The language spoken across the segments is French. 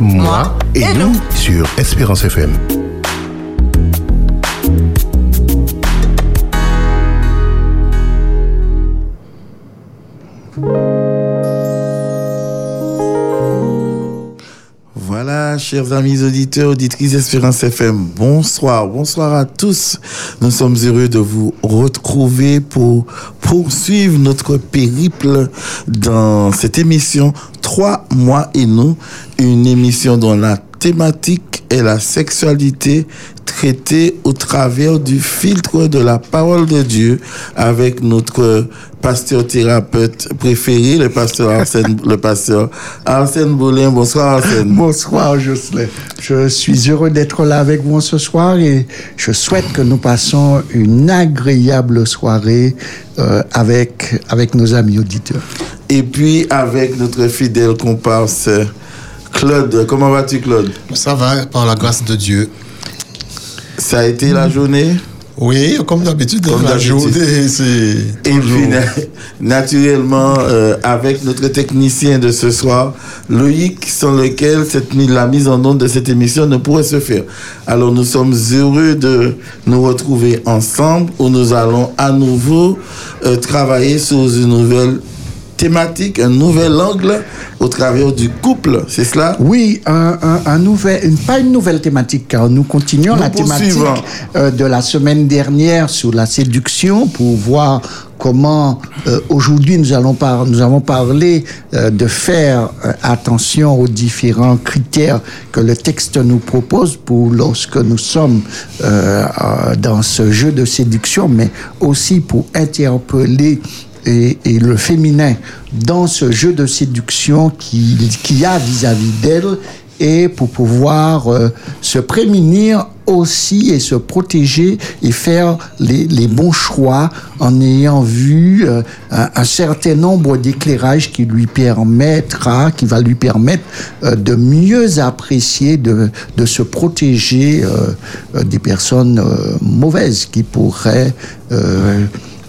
moi et, nous sur Espérance FM. Chers amis auditeurs, auditrices Espérance FM, bonsoir, bonsoir à tous. Nous sommes heureux de vous retrouver pour poursuivre notre périple dans cette émission Trois mois et nous, une émission dont la thématique est la sexualité traitée au travers du filtre de la parole de Dieu avec notre pasteur thérapeute préféré, le pasteur Arsène, le pasteur Arsène Boulin. Bonsoir Arsène. Bonsoir Jocelyn. Je suis heureux d'être là avec vous ce soir et je souhaite que nous passons une agréable soirée euh, avec, avec nos amis auditeurs. Et puis avec notre fidèle comparse Claude. Comment vas-tu Claude? Ça va, par la grâce de Dieu. Ça a été la journée? Oui, comme d'habitude, la journée, c'est Et puis, na- naturellement, euh, avec notre technicien de ce soir, Loïc, sans lequel cette, la mise en onde de cette émission ne pourrait se faire. Alors, nous sommes heureux de nous retrouver ensemble où nous allons à nouveau euh, travailler sur une nouvelle thématique, un nouvel angle au travers du couple. C'est cela? Oui, un, un, un nouvel, une, pas une nouvelle thématique, car nous continuons Nous la thématique euh, de la semaine dernière sur la séduction pour voir comment euh, aujourd'hui nous allons par, nous avons parlé euh, de faire attention aux différents critères que le texte nous propose pour lorsque nous sommes dans ce jeu de séduction, mais aussi pour interpeller et, et le féminin dans ce jeu de séduction qu'il qui y a vis-à-vis d'elle et pour pouvoir euh, se prémunir aussi et se protéger et faire les, les bons choix en ayant vu euh, un, certain nombre d'éclairages qui lui permettra, qui va lui permettre euh, de mieux apprécier, de, de se protéger euh, euh, des personnes euh, mauvaises qui pourraient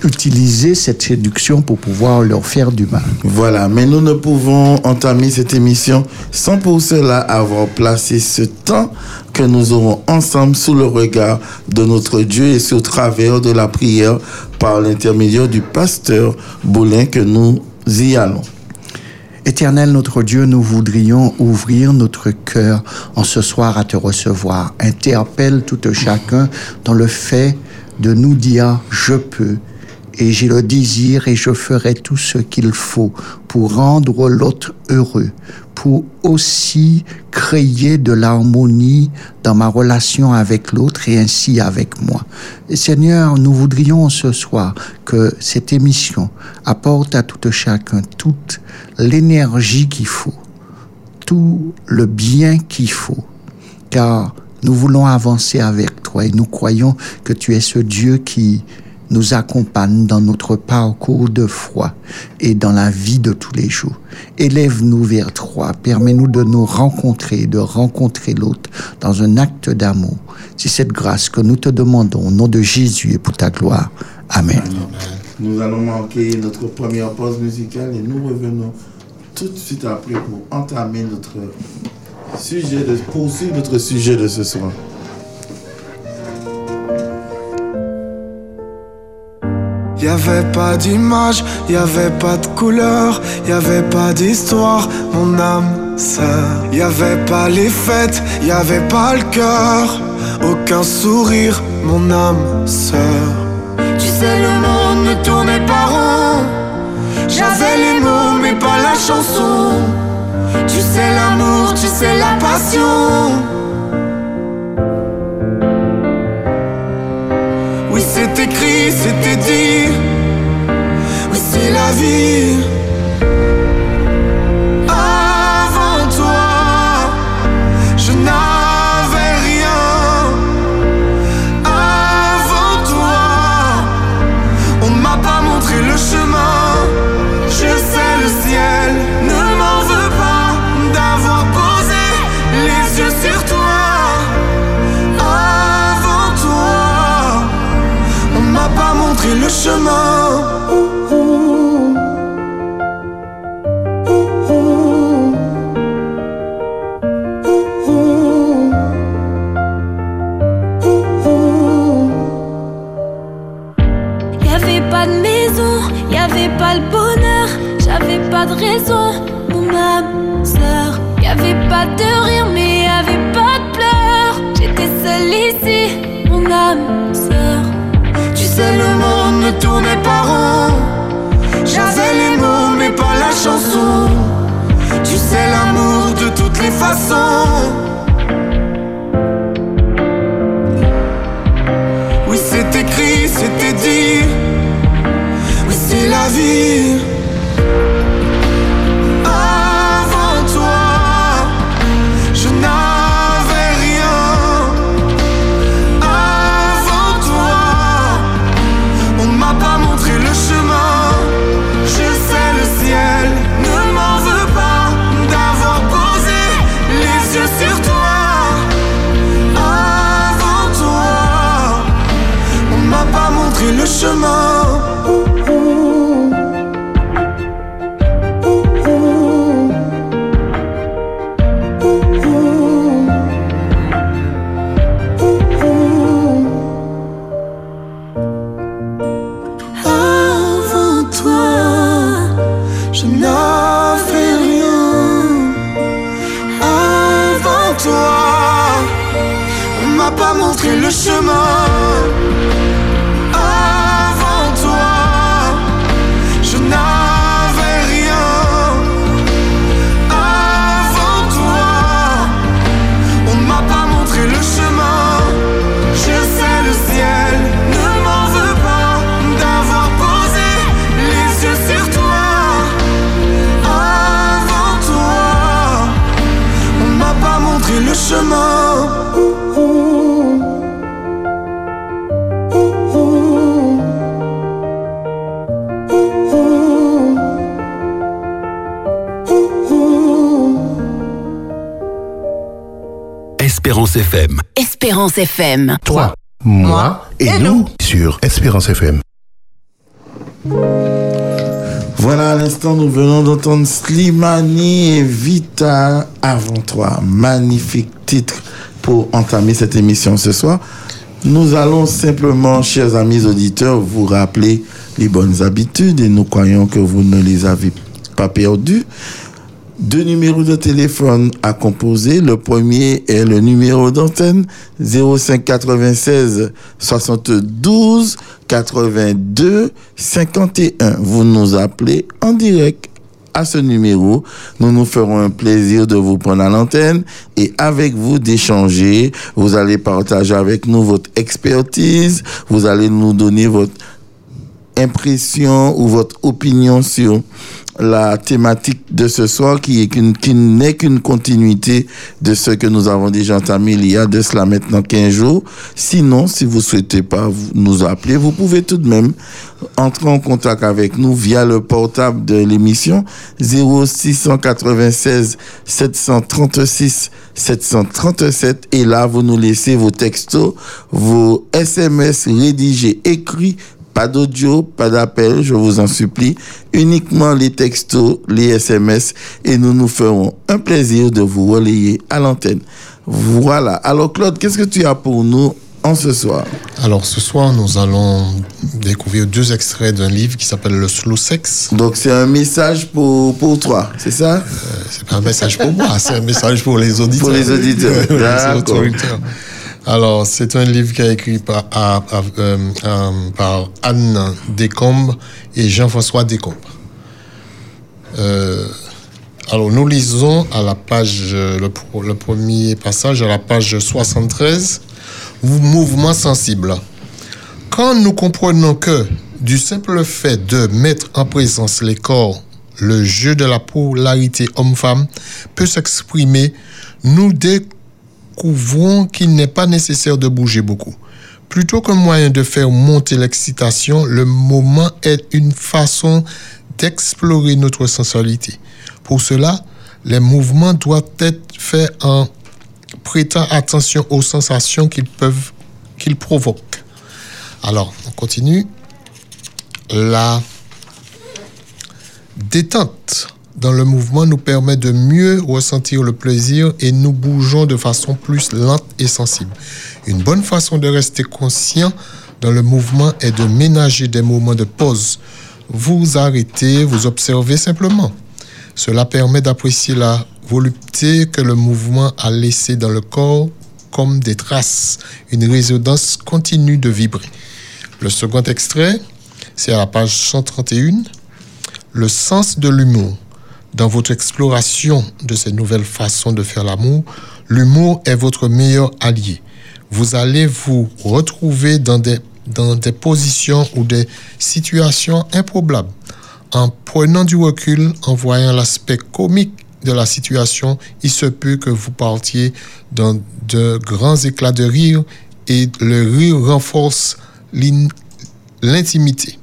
utiliser cette séduction pour pouvoir leur faire du mal. Voilà, mais nous ne pouvons entamer cette émission sans pour cela avoir placé ce temps que nous aurons ensemble sous le regard de notre Dieu et sous travers de la prière par l'intermédiaire du pasteur Boulin que nous y allons. Éternel notre Dieu, nous voudrions ouvrir notre cœur en ce soir à te recevoir. Interpelle tout chacun dans le fait de nous dire je peux et j'ai le désir et je ferai tout ce qu'il faut pour rendre l'autre heureux, pour aussi créer de l'harmonie dans ma relation avec l'autre et ainsi avec moi. Seigneur, nous voudrions ce soir que cette émission apporte à tout chacun toute l'énergie qu'il faut, tout le bien qu'il faut, car nous voulons avancer avec toi et nous croyons que tu es ce Dieu qui nous accompagne dans notre parcours de foi et dans la vie de tous les jours. Élève-nous vers toi, permets-nous de nous rencontrer, de rencontrer l'autre dans un acte d'amour. C'est cette grâce que nous te demandons au nom de Jésus et pour ta gloire. Amen. Nous allons manquer notre première pause musicale et nous revenons tout de suite après pour entamer notre sujet, de poursuivre notre sujet de ce soir. Y avait pas d'image, y avait pas de couleur, y avait pas d'histoire, mon âme sœur. Y avait pas les fêtes, y avait pas le cœur, aucun sourire, mon âme sœur. Tu sais, le monde ne tournait pas rond. J'avais les mots, mais pas la chanson. Tu sais, l'amour, tu sais, la passion. Écrit, c'était dit. Oui, c'est la vie. Y avait pas de maison, y avait pas le bonheur, j'avais pas de raison, mon âme sœur. Y avait pas de rien. Toutes Espérance FM. Espérance FM. Toi, moi et nous sur Espérance FM. Voilà, à l'instant, nous venons d'entendre Slimani et Vita avant toi. Magnifique titre pour entamer cette émission ce soir. Nous allons simplement, chers amis auditeurs, vous rappeler les bonnes habitudes et nous croyons que vous ne les avez pas perdues. Deux numéros de téléphone à composer. Le premier est le numéro d'antenne 05 96 72 82 51. Vous nous appelez en direct à ce numéro. Nous nous ferons un plaisir de vous prendre à l'antenne et avec vous d'échanger. Vous allez partager avec nous votre expertise. Vous allez nous donner votre impression ou votre opinion sur la thématique de ce soir qui est qu'une, qui n'est qu'une continuité de ce que nous avons déjà entamé il y a de cela maintenant 15 jours. Sinon, si vous souhaitez pas nous appeler, vous pouvez tout de même entrer en contact avec nous via le portable de l'émission 0696 736 737 et là vous nous laissez vos textos, vos SMS rédigés écrits pas d'audio, pas d'appel, je vous en supplie. Uniquement les textos, les SMS et nous nous ferons un plaisir de vous relayer à l'antenne. Voilà. Alors Claude, qu'est-ce que tu as pour nous en ce soir? Alors ce soir, nous allons découvrir deux extraits d'un livre qui s'appelle Le Slow Sex. Donc c'est un message pour, pour toi, c'est ça? C'est pas un message pour moi, c'est un message pour les auditeurs. Pour les auditeurs, d'accord. Alors, c'est un livre qui a écrit euh, euh, par Anne Descombes et Jean-François Descombes. Euh, alors, nous lisons à la page, euh, le, le premier passage, à la page 73, Mou- Mouvement sensible. Quand nous comprenons que, du simple fait de mettre en présence les corps, le jeu de la polarité homme-femme peut s'exprimer, nous découvrons qu'il n'est pas nécessaire de bouger beaucoup. Plutôt qu'un moyen de faire monter l'excitation, le moment est une façon d'explorer notre sensualité. Pour cela, les mouvements doivent être faits en prêtant attention aux sensations qu'ils peuvent, qu'ils provoquent. Alors, on continue. La détente dans le mouvement nous permet de mieux ressentir le plaisir et nous bougeons de façon plus lente et sensible. Une bonne façon de rester conscient dans le mouvement est de ménager des moments de pause. Vous arrêtez, vous observez simplement. Cela permet d'apprécier la volupté que le mouvement a laissée dans le corps comme des traces, une résonance continue de vibrer. Le second extrait, c'est à la page 131, le sens de l'humour. Dans votre exploration de ces nouvelles façons de faire l'amour, l'humour est votre meilleur allié. Vous allez vous retrouver dans des, dans des positions ou des situations improbables. En prenant du recul, en voyant l'aspect comique de la situation, il se peut que vous partiez dans de grands éclats de rire et le rire renforce l'in- l'intimité.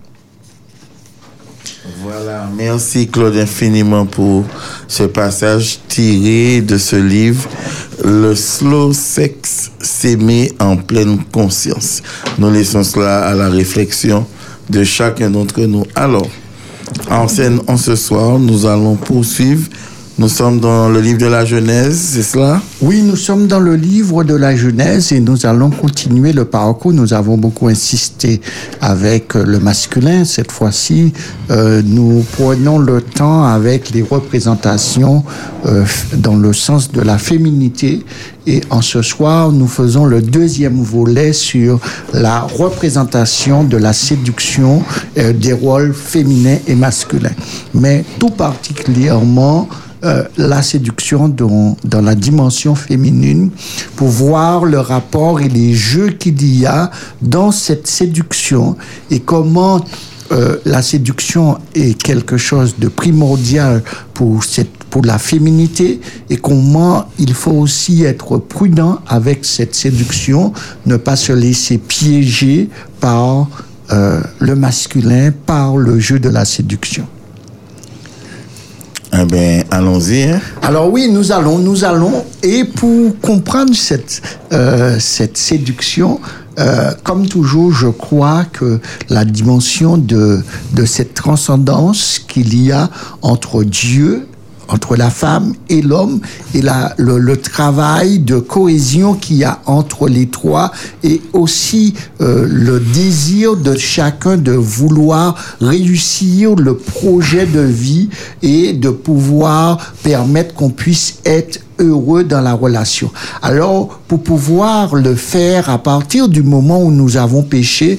Voilà, merci Claude infiniment pour ce passage tiré de ce livre, Le slow sex, s'aimer en pleine conscience. Nous laissons cela à la réflexion de chacun d'entre nous. Alors, en scène, en ce soir, nous allons poursuivre. Nous sommes dans le livre de la Genèse, c'est cela? Oui, nous sommes dans le livre de la Genèse et nous allons continuer le parcours. Nous avons beaucoup insisté avec le masculin. Cette fois-ci, euh, nous prenons le temps avec les représentations euh, dans le sens de la féminité. Et en ce soir, nous faisons le deuxième volet sur la représentation de la séduction euh, des rôles féminins et masculins. Mais tout particulièrement euh, la séduction dans, dans la dimension féminine pour voir le rapport et les jeux qu'il y a dans cette séduction et comment euh, la séduction est quelque chose de primordial pour, cette, pour la féminité et comment il faut aussi être prudent avec cette séduction, ne pas se laisser piéger par euh, le masculin, par le jeu de la séduction. Eh bien, allons-y. hein. Alors oui, nous allons, nous allons, et pour comprendre cette, euh, cette séduction, euh, comme toujours, je crois que la dimension de, de cette transcendance qu'il y a entre Dieu, entre la femme et l'homme, et la, le, le travail de cohésion qu'il y a entre les trois, et aussi euh, le désir de chacun de vouloir réussir le projet de vie et de pouvoir permettre qu'on puisse être heureux dans la relation. Alors, pour pouvoir le faire à partir du moment où nous avons péché,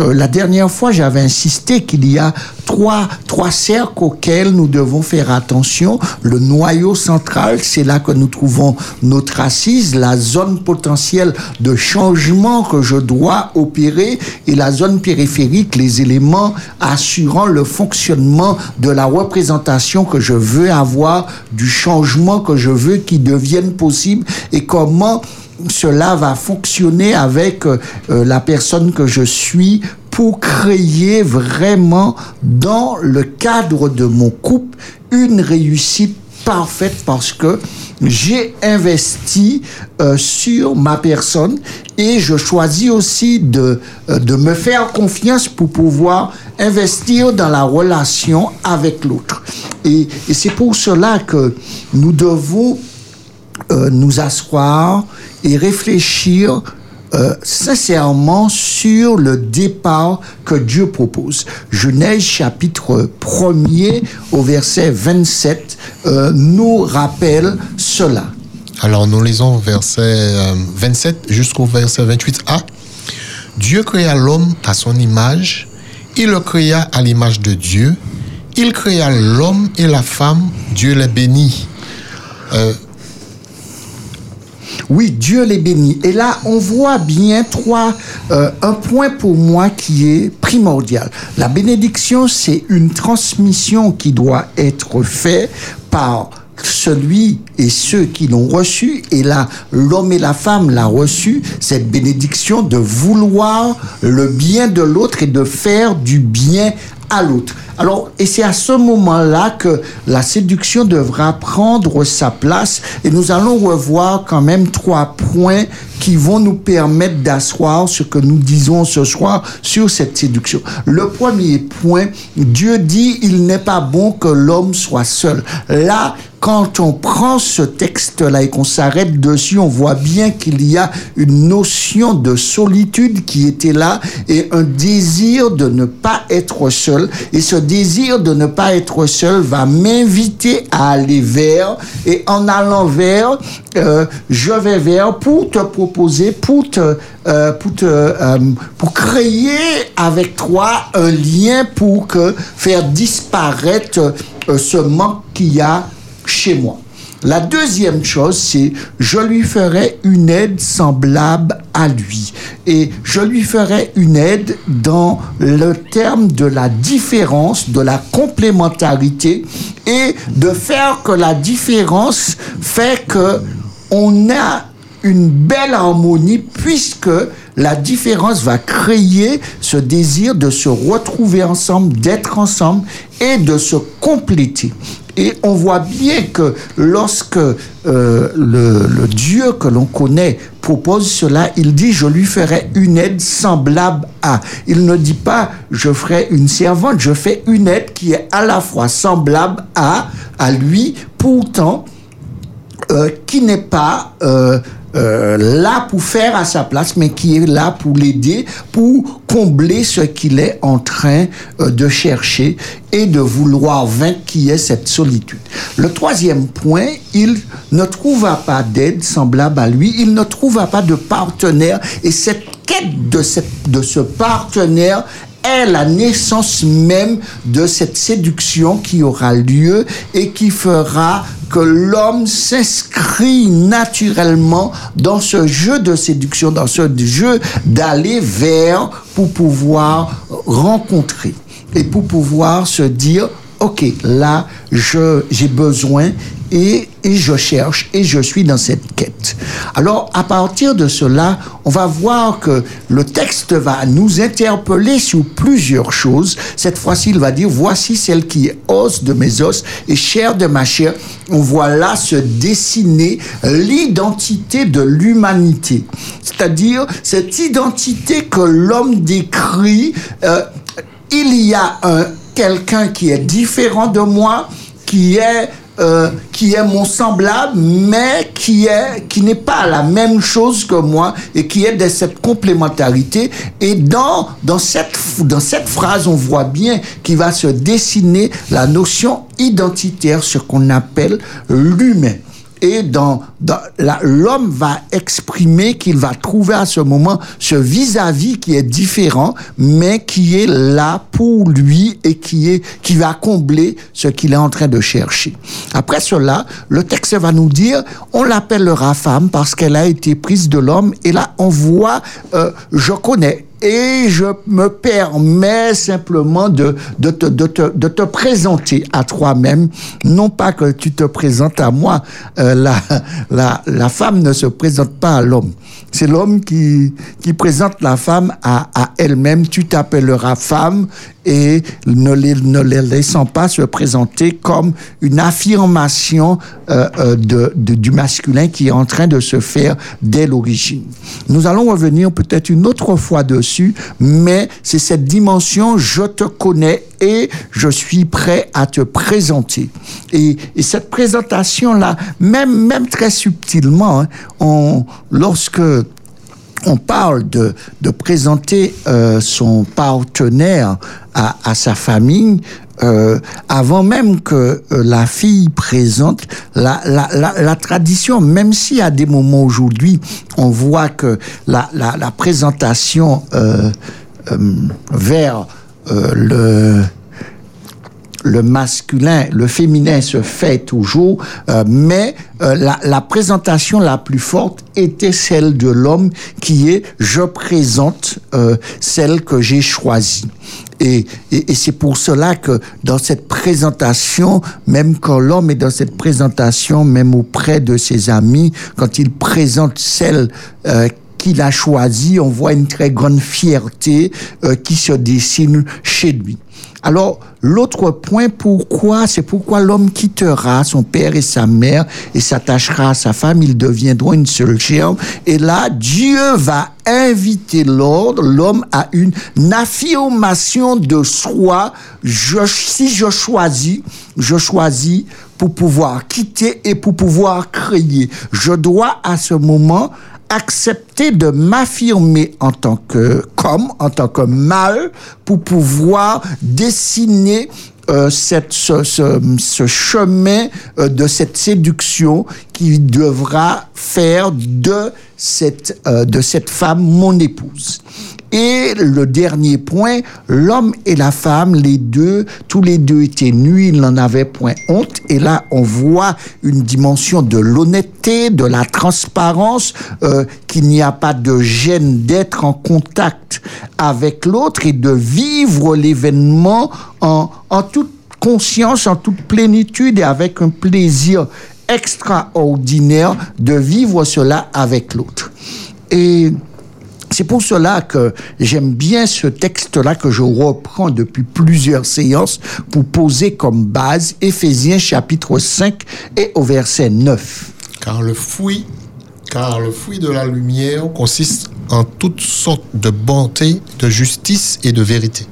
euh, la dernière fois, j'avais insisté qu'il y a trois, trois cercles auxquels nous devons faire attention. Le noyau central, c'est là que nous trouvons notre assise, la zone potentielle de changement que je dois opérer et la zone périphérique, les éléments assurant le fonctionnement de la représentation que je veux avoir, du changement que je veux qui devienne possible et comment cela va fonctionner avec euh, euh, la personne que je suis pour créer vraiment dans le cadre de mon couple une réussite parfaite parce que j'ai investi euh, sur ma personne et je choisis aussi de, de me faire confiance pour pouvoir investir dans la relation avec l'autre. Et c'est pour cela que nous devons euh, nous asseoir et réfléchir euh, sincèrement sur le départ que Dieu propose. Genèse chapitre 1er au verset 27 euh, nous rappelle cela. Alors nous lisons verset euh, 27 jusqu'au verset 28a. Dieu créa l'homme à son image, il le créa à l'image de Dieu, il créa l'homme et la femme, Dieu les bénit. Oui, Dieu les bénit. Et là, on voit bien trois, euh, un point pour moi qui est primordial. La bénédiction, c'est une transmission qui doit être faite par celui et ceux qui l'ont reçu, et là, l'homme et la femme l'a reçu, cette bénédiction de vouloir le bien de l'autre et de faire du bien à l'autre. Alors, et c'est à ce moment-là que la séduction devra prendre sa place et nous allons revoir quand même trois points qui vont nous permettre d'asseoir ce que nous disons ce soir sur cette séduction. Le premier point, Dieu dit, il n'est pas bon que l'homme soit seul. Là, quand on prend ce texte-là et qu'on s'arrête dessus, on voit bien qu'il y a une notion de solitude qui était là et un désir de ne pas être seul. Et ce désir de ne pas être seul va m'inviter à aller vers et en allant vers, euh, je vais vers pour te proposer, pour te, euh, pour te, euh, pour créer avec toi un lien pour que faire disparaître ce manque qu'il y a chez moi. La deuxième chose, c'est je lui ferai une aide semblable à lui. Et je lui ferai une aide dans le terme de la différence, de la complémentarité et de faire que la différence fait que on a une belle harmonie puisque la différence va créer ce désir de se retrouver ensemble, d'être ensemble et de se compléter. Et on voit bien que lorsque euh, le, Dieu que l'on connaît propose cela, il dit je lui ferai une aide semblable à. Il ne dit pas je ferai une servante, je fais une aide qui est à la fois semblable à, à lui, pourtant euh, qui n'est pas euh, euh, là pour faire à sa place, mais qui est là pour l'aider, pour combler ce qu'il est en train euh, de chercher et de vouloir vaincre, qui est cette solitude. Le troisième point, il ne trouva pas d'aide semblable à lui, il ne trouva pas de partenaire, et cette quête de, ce partenaire est la naissance même de cette séduction qui aura lieu et qui fera que l'homme s'inscrit naturellement dans ce jeu de séduction, dans ce jeu d'aller vers pour pouvoir rencontrer et pour pouvoir se dire, OK, là, j'ai besoin et, et je cherche et je suis dans cette quête. Alors, à partir de cela, on va voir que le texte va nous interpeller sur plusieurs choses. Cette fois-ci, il va dire, voici celle qui est os de mes os et chair de ma chair. On voit là se dessiner l'identité de l'humanité. C'est-à-dire cette identité que l'homme décrit. euh, il y a un quelqu'un qui est différent de moi, qui est euh, qui est mon semblable, mais qui est qui n'est pas la même chose que moi et qui est de cette complémentarité. Et dans dans cette dans cette phrase, on voit bien qu'il va se dessiner la notion identitaire, ce qu'on appelle l'humain. Et dans, l'homme va exprimer qu'il va trouver à ce moment ce vis-à-vis qui est différent, mais qui est là pour lui et qui est qui va combler ce qu'il est en train de chercher. Après cela, le texte va nous dire, on l'appellera femme parce qu'elle a été prise de l'homme. Et là, on voit, euh, je connais et je me permets simplement de, de, te, de, te, de te présenter à toi-même. Non pas que tu te présentes à moi. Euh, la, la, la femme ne se présente pas à l'homme. C'est l'homme qui, qui présente la femme à, à elle-même. Tu t'appelleras femme et ne les, ne les laissant pas se présenter comme une affirmation euh, euh, de, du masculin qui est en train de se faire dès l'origine. Nous allons revenir peut-être une autre fois dessus, mais c'est cette dimension je te connais et je suis prêt à te présenter. Et, et cette présentation-là, même, même très subtilement, hein, lorsque on parle de, présenter euh, son partenaire à, sa famille, euh, avant même que euh, la fille présente la, tradition, même si à des moments aujourd'hui, on voit que la, présentation vers le le masculin, le féminin se fait toujours, euh, mais euh, la, la présentation la plus forte était celle de l'homme qui est je présente euh, celle que j'ai choisie. Et, et, et c'est pour cela que dans cette présentation, même quand l'homme est dans cette présentation, même auprès de ses amis, quand il présente celle euh, qu'il a choisie, on voit une très grande fierté euh, qui se dessine chez lui. Alors, l'autre point, pourquoi C'est pourquoi l'homme quittera son père et sa mère et s'attachera à sa femme, ils deviendront une seule chair. Et là, Dieu va inviter l'ordre, l'homme à une affirmation de soi. Je, si je choisis, je choisis pour pouvoir quitter et pour pouvoir créer. Je dois à ce moment accepter de m'affirmer en tant que comme, en tant que mâle, pour pouvoir dessiner euh, cette, ce, ce, ce chemin euh, de cette séduction qui devra faire de cette, euh, de cette femme mon épouse. Et le dernier point, l'homme et la femme, les deux, tous les deux étaient nus, ils n'en avaient point honte. Et là, on voit une dimension de l'honnêteté, de la transparence, euh, qu'il n'y a pas de gêne d'être en contact avec l'autre et de vivre l'événement en, en toute conscience, en toute plénitude et avec un plaisir extraordinaire de vivre cela avec l'autre. Et c'est pour cela que j'aime bien ce texte-là que je reprends depuis plusieurs séances pour poser comme base Éphésiens chapitre 5 et au verset 9. Car le fruit, car le fruit de la lumière consiste en toutes sortes de bonté, de justice et de vérité.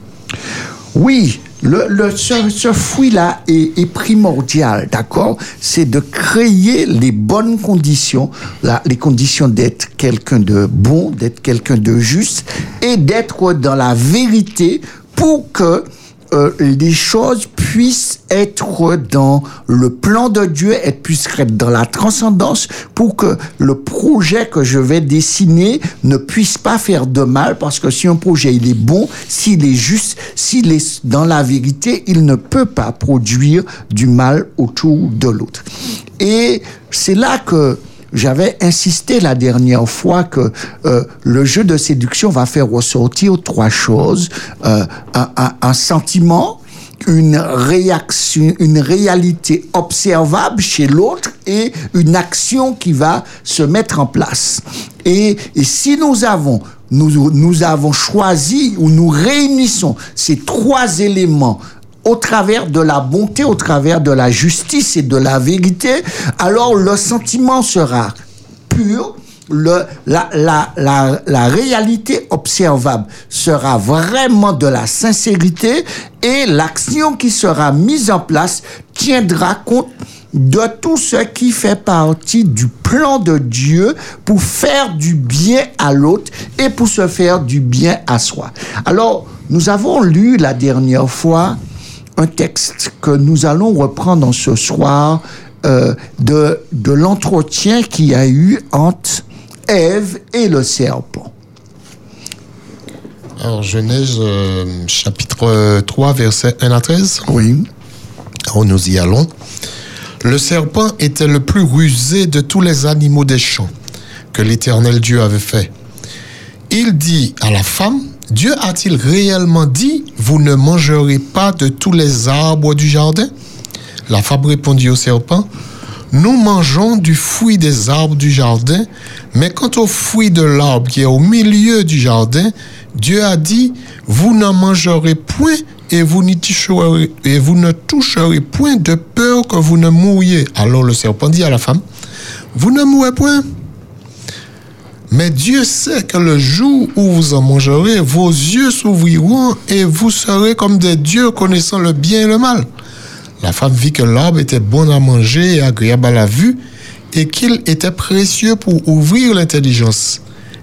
Oui, le, le, ce, ce fruit-là est, est, primordial, d'accord? C'est de créer les bonnes conditions, là, les conditions d'être quelqu'un de bon, d'être quelqu'un de juste et d'être dans la vérité pour que euh, les choses puissent être dans le plan de Dieu, et puissent être dans la transcendance pour que le projet que je vais dessiner ne puisse pas faire de mal parce que si un projet il est bon, s'il est juste, s'il est dans la vérité, il ne peut pas produire du mal autour de l'autre. Et c'est là que j'avais insisté la dernière fois que euh, le jeu de séduction va faire ressortir trois choses. Euh, un, un, un, sentiment, une réaction, une réalité observable chez l'autre et une action qui va se mettre en place. Et, et si nous avons nous, nous avons choisi ou nous réunissons ces trois éléments au travers de la bonté, au travers de la justice et de la vérité, alors le sentiment sera pur, le, la, la, la, la réalité observable sera vraiment de la sincérité et l'action qui sera mise en place tiendra compte de tout ce qui fait partie du plan de Dieu pour faire du bien à l'autre et pour se faire du bien à soi. Alors, nous avons lu la dernière fois un texte que nous allons reprendre ce soir euh, de, de l'entretien qu'il y a eu entre Ève et le serpent. Alors, Genèse euh, chapitre 3, verset 1 à 13. Oui. Alors, nous y allons. Le serpent était le plus rusé de tous les animaux des champs que l'Éternel Dieu avait fait. Il dit à la femme, Dieu a-t-il réellement dit, vous ne mangerez pas de tous les arbres du jardin? La femme répondit au serpent, nous mangeons du fruit des arbres du jardin, mais quant au fruit de l'arbre qui est au milieu du jardin, Dieu a dit, vous n'en mangerez point et vous, et vous ne toucherez point de peur que vous ne mouriez. Alors le serpent dit à la femme, vous ne mourrez point. Mais Dieu sait que le jour où vous en mangerez, vos yeux s'ouvriront et vous serez comme des dieux connaissant le bien et le mal. La femme vit que l'arbre était bon à manger et agréable à la vue et qu'il était précieux pour ouvrir l'intelligence.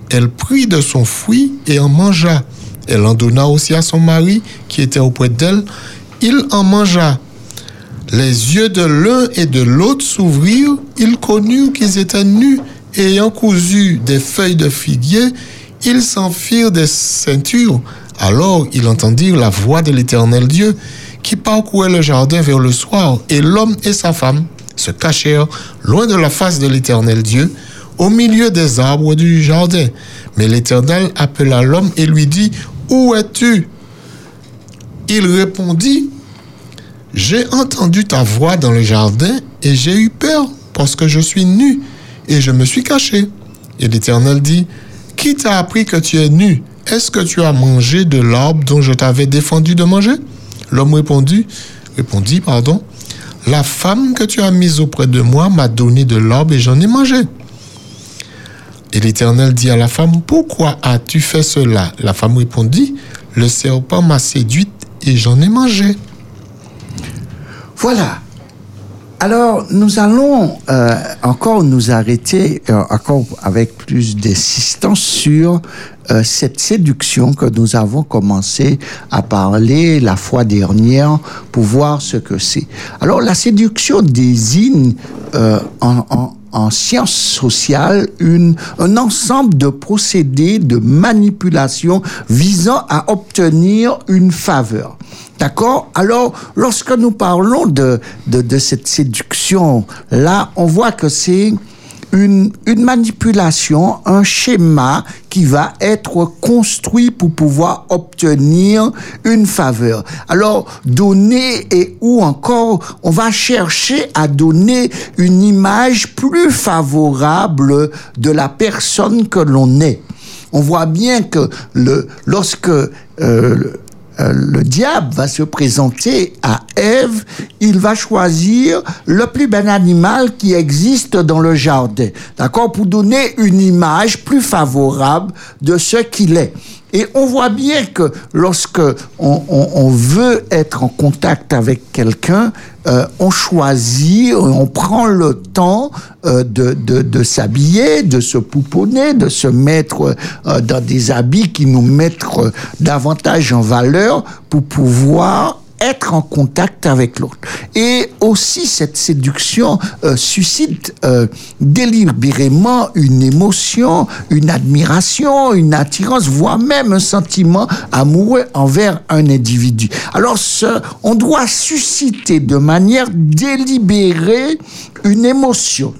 Elle prit de son fruit et en mangea. Elle en donna aussi à son mari qui était auprès d'elle. Il en mangea. Les yeux de l'un et de l'autre s'ouvrirent. Ils connurent qu'ils étaient nus ayant cousu des feuilles de figuier, ils s'en firent des ceintures. Alors ils entendirent la voix de l'Éternel Dieu qui parcourait le jardin vers le soir, et l'homme et sa femme se cachèrent loin de la face de l'Éternel Dieu, au milieu des arbres du jardin. Mais l'Éternel appela l'homme et lui dit, Où es-tu? Il répondit, J'ai entendu ta voix dans le jardin, et j'ai eu peur, parce que je suis nu et je me suis caché. Et l'Éternel dit, Qui t'a appris que tu es nu? Est-ce que tu as mangé de l'arbre dont je t'avais défendu de manger L'homme répondit, répondit, pardon, la femme que tu as mise auprès de moi m'a donné de l'arbre et j'en ai mangé. Et l'Éternel dit à la femme, pourquoi as-tu fait cela La femme répondit, le serpent m'a séduite et j'en ai mangé. Voilà. Alors, nous allons euh, encore nous arrêter, euh, encore avec plus d'insistance sur euh, cette séduction que nous avons commencé à parler la fois dernière pour voir ce que c'est. Alors, la séduction désigne euh, en, en, en sciences sociales une, un ensemble de procédés de manipulation visant à obtenir une faveur. D'accord? Alors, lorsque nous parlons de, de, de cette séduction-là, on voit que c'est une, une manipulation, un schéma qui va être construit pour pouvoir obtenir une faveur. Alors, donner et ou encore, on va chercher à donner une image plus favorable de la personne que l'on est. On voit bien que le, lorsque euh, euh, le diable va se présenter à Ève, il va choisir le plus bel animal qui existe dans le jardin, d'accord, pour donner une image plus favorable de ce qu'il est. Et on voit bien que lorsque on, veut être en contact avec quelqu'un, euh, on choisit, on prend le temps euh, de, de, s'habiller, de se pouponner, de se mettre euh, dans des habits qui nous mettent euh, davantage en valeur pour pouvoir être en contact avec l'autre. Et aussi, cette séduction euh, suscite euh, délibérément une émotion, une admiration, une attirance, voire même un sentiment amoureux envers un individu. Alors, ce, on doit susciter de manière délibérée une émotion.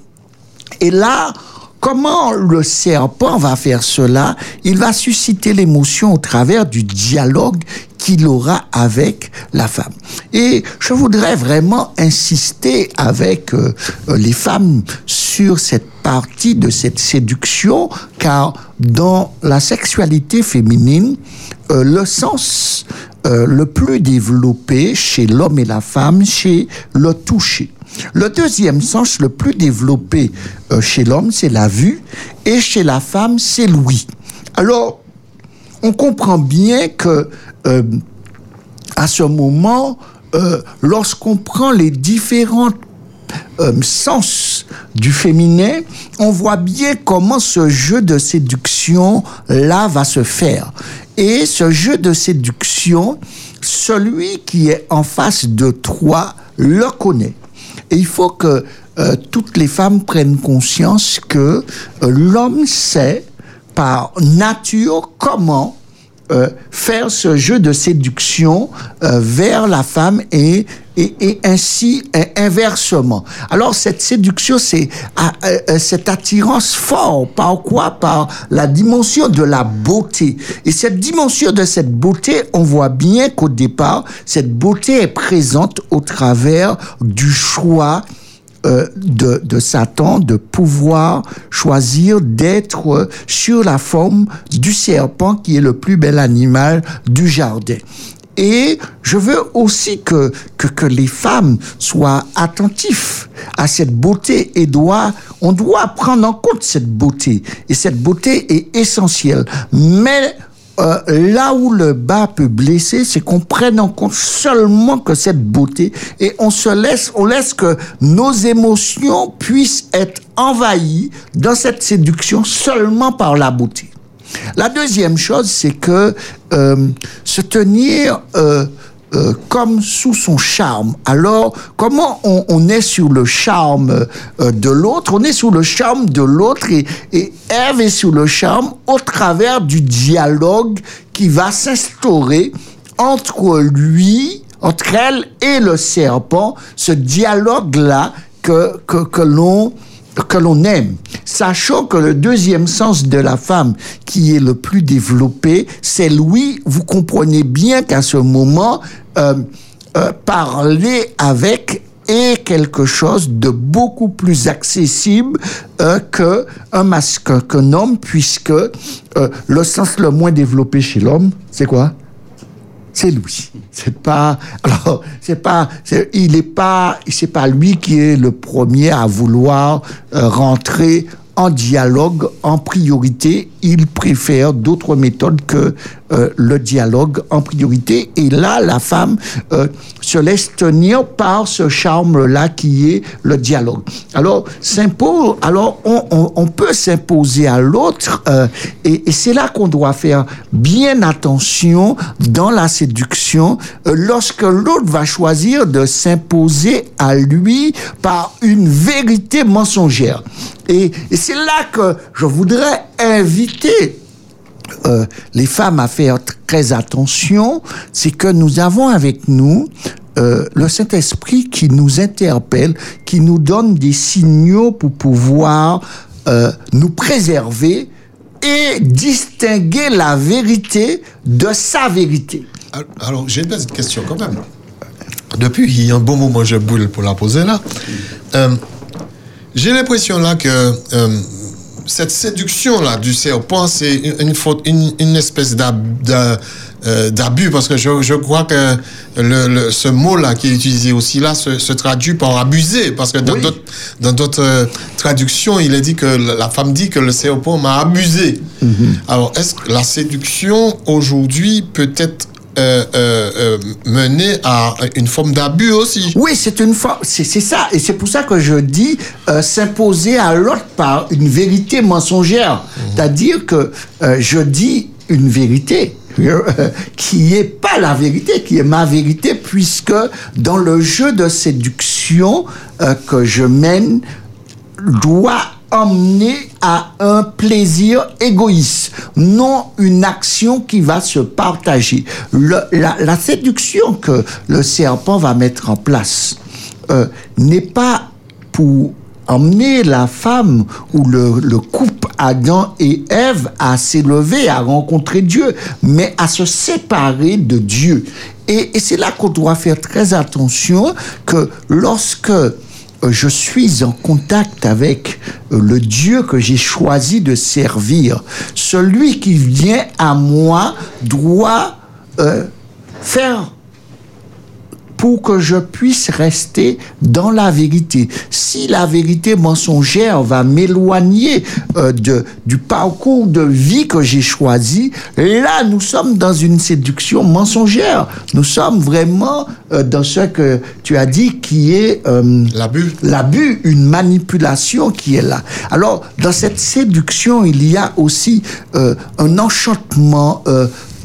Et là, comment le serpent va faire cela? Il va susciter l'émotion au travers du dialogue qu'il aura avec la femme. Et je voudrais vraiment insister avec euh, euh, les femmes sur cette partie de cette séduction, car dans la sexualité féminine, euh, le sens le plus développé chez l'homme et la femme, c'est le toucher. Le deuxième sens le plus développé euh, chez l'homme, c'est la vue, et chez la femme, c'est l'ouïe. Alors, on comprend bien que euh, à ce moment, euh, lorsqu'on prend les différents euh, sens du féminin, on voit bien comment ce jeu de séduction là va se faire. Et ce jeu de séduction, celui qui est en face de toi le connaît. Et il faut que euh, toutes les femmes prennent conscience que euh, l'homme sait par nature comment euh, faire ce jeu de séduction euh, vers la femme et, et, et ainsi euh, inversement. Alors cette séduction, c'est euh, euh, cette attirance forte. Par quoi? Par la dimension de la beauté. Et cette dimension de cette beauté, on voit bien qu'au départ, cette beauté est présente au travers du choix euh, de, de Satan de pouvoir choisir d'être sur la forme du serpent qui est le plus bel animal du jardin. Et je veux aussi que, que, que les femmes soient attentifs à cette beauté et doit, on doit prendre en compte cette beauté. Et cette beauté est essentielle. Mais euh, là où le bas peut blesser, c'est qu'on prenne en compte seulement que cette beauté et on se laisse, on laisse que nos émotions puissent être envahies dans cette séduction seulement par la beauté. La deuxième chose, c'est que euh, se tenir euh, euh, comme sous son charme. Alors, comment on, on est sur le charme euh, de l'autre? On est sous le charme de l'autre et, et est sous le charme au travers du dialogue qui va s'instaurer entre lui, entre elle et le serpent, ce dialogue-là que, que, que l'on que l'on aime. Sachant que le deuxième sens de la femme qui est le plus développé, c'est l'ouïe. Vous comprenez bien qu'à ce moment, euh, euh, parler avec est quelque chose de beaucoup plus accessible euh, que un masque qu'un homme, puisque le sens le moins développé chez l'homme, c'est quoi? C'est lui. C'est pas, alors, c'est pas, il est pas, c'est pas lui qui est le premier à vouloir euh, rentrer en dialogue en priorité. Il préfère d'autres méthodes que euh, le dialogue en priorité. Et là, la femme euh, se laisse tenir par ce charme-là qui est le dialogue. Alors, s'impose, alors on, on- on peut s'imposer à l'autre, euh, et, et c'est là qu'on doit faire bien attention dans la séduction, euh, lorsque l'autre va choisir de s'imposer à lui par une vérité mensongère. Et, c'est là que je voudrais inviter euh, les femmes à faire très attention, c'est que nous avons avec nous euh, le Saint-Esprit qui nous interpelle, qui nous donne des signaux pour pouvoir euh, nous préserver et distinguer la vérité de sa vérité. Alors, j'ai une petite question quand même. Depuis il y a un bon moment, je brûle pour la poser là. J'ai l'impression là que euh, cette séduction là du serpent, c'est une, faute, une, une espèce euh, d'abus parce que je, je crois que le, le- ce mot là qui est utilisé aussi là se, se traduit par abuser parce que dans Oui. d'autres euh, traductions, il est dit que la femme dit que le serpent m'a abusé. Alors, est-ce que la séduction aujourd'hui peut être euh, euh, euh, menée à une forme d'abus aussi. Oui, c'est une fois, c'est ça, et c'est pour ça que je dis euh, s'imposer à l'autre par une vérité mensongère, c'est-à-dire que je dis une vérité qui est pas la vérité, qui est ma vérité, puisque dans le jeu de séduction que je mène doit emmener à un plaisir égoïste, non une action qui va se partager. La, séduction que le serpent va mettre en place euh, n'est pas pour emmener la femme ou le, le couple Adam et Ève à s'élever, à rencontrer Dieu, mais à se séparer de Dieu. Et, et c'est là qu'on doit faire très attention que lorsque euh, je suis en contact avec le Dieu que j'ai choisi de servir, celui qui vient à moi doit euh, faire pour que je puisse rester dans la vérité. Si la vérité mensongère va m'éloigner euh, de, du parcours de vie que j'ai choisi, là, nous sommes dans une séduction mensongère. Nous sommes vraiment euh, dans ce que tu as dit qui est... euh, L'abus l'abus, une manipulation qui est là. Alors, dans cette séduction, il y a aussi euh, un enchantement.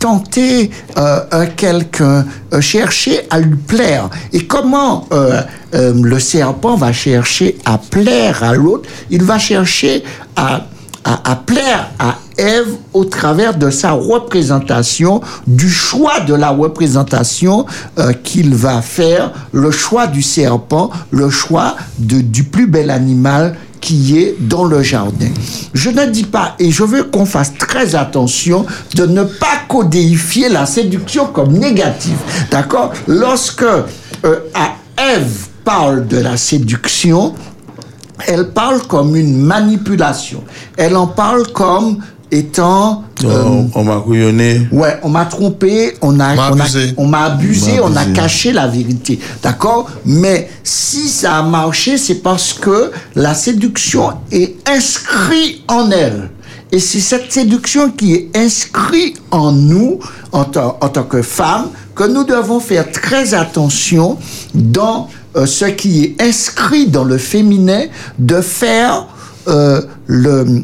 Tenter euh, un quelqu'un, euh, chercher à lui plaire. Et comment euh, le serpent va chercher à plaire à l'autre? Il va chercher à, à, à plaire à Ève au travers de sa représentation, du choix de la représentation euh, qu'il va faire, le choix du serpent, le choix de, du plus bel animal qui est dans le jardin. Je ne dis pas, et je veux qu'on fasse très attention de ne pas codéifier la séduction comme négative. D'accord? Lorsque euh, à Ève parle de la séduction, elle parle comme une manipulation. Elle en parle comme étant... euh, on on m'a couillonné. Ouais, on m'a trompé, on a, M'a on a- abusé. on m'a abusé, M'a on a abusé. caché la vérité. D'accord? Mais si ça a marché, c'est parce que la séduction est inscrite en elle. Et c'est cette séduction qui est inscrite en nous, en, tant- en tant que femmes, que nous devons faire très attention dans euh, ce qui est inscrit dans le féminin, de faire euh, le,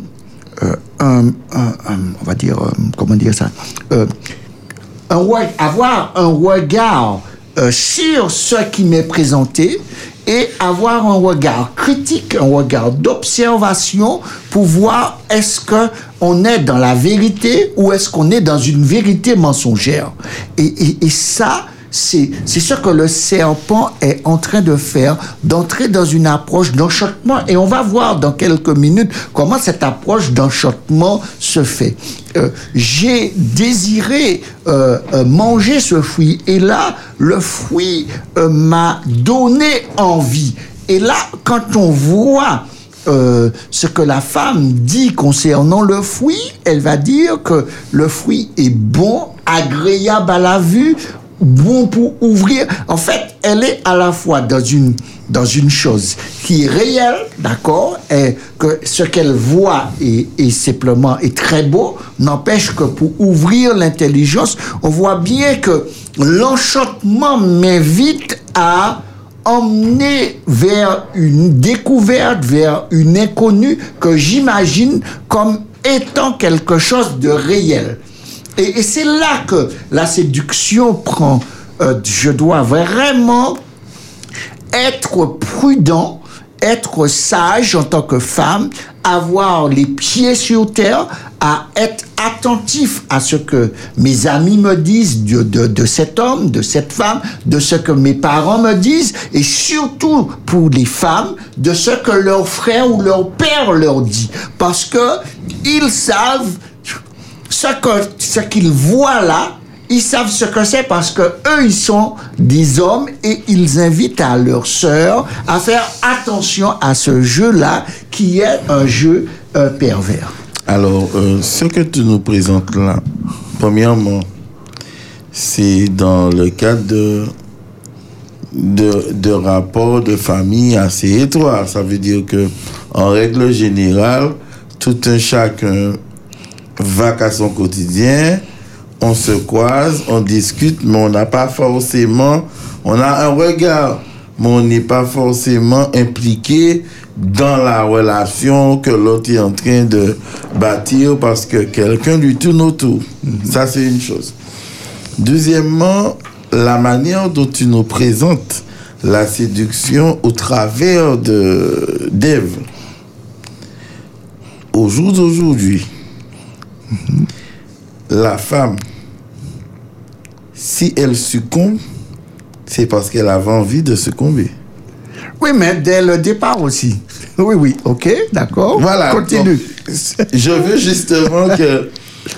euh, on va dire, comment dire ça, avoir un regard sur ce qui m'est présenté et avoir un regard critique, un regard d'observation pour voir est-ce que on est dans la vérité ou est-ce qu'on est dans une vérité mensongère. Et ça, c'est ce que le serpent est en train de faire, d'entrer dans une approche d'enchantement. Et on va voir dans quelques minutes comment cette approche d'enchantement se fait. Euh, J'ai désiré euh, euh, manger ce fruit. Et là, le fruit m'a donné envie. Et là, quand on voit euh, ce que la femme dit concernant le fruit, elle va dire que le fruit est bon, agréable à la vue, bon pour ouvrir. En fait, elle est à la fois dans une, dans une chose qui est réelle, d'accord, et que ce qu'elle voit est, est simplement est très beau, n'empêche que pour ouvrir l'intelligence, on voit bien que l'enchantement m'invite à emmener vers une découverte, vers une inconnue que j'imagine comme étant quelque chose de réel. Et, c'est là que la séduction prend. euh, je dois vraiment être prudent, être sage en tant que femme, avoir les pieds sur terre, à être attentif à ce que mes amis me disent de cet homme, de cette femme, de ce que mes parents me disent, et surtout pour les femmes, de ce que leur frère ou leur père leur dit. Parce que ils savent ce qu'ils voient là, ils savent ce que c'est parce que eux ils sont des hommes et ils invitent à leurs sœurs à faire attention à ce jeu-là qui est un jeu euh, pervers. Alors, euh, ce que tu nous présentes là, premièrement, c'est dans le cadre de, de, de rapports de famille assez étroits. Ça veut dire que, en règle générale, tout un chacun va qu'à son quotidien, on se croise, on discute, mais on n'a pas forcément, on a un regard, mais on n'est pas forcément impliqué dans la relation que l'autre est en train de bâtir parce que quelqu'un lui tourne autour. Ça, c'est une chose. Deuxièmement, la manière dont tu nous présentes la séduction au travers de d'Ève. Au jour d'aujourd'hui, la femme, si elle succombe, c'est parce qu'elle avait envie de succomber. Oui, mais dès le départ aussi. Oui, oui, ok, d'accord. Voilà. Continue. Donc, je veux justement que.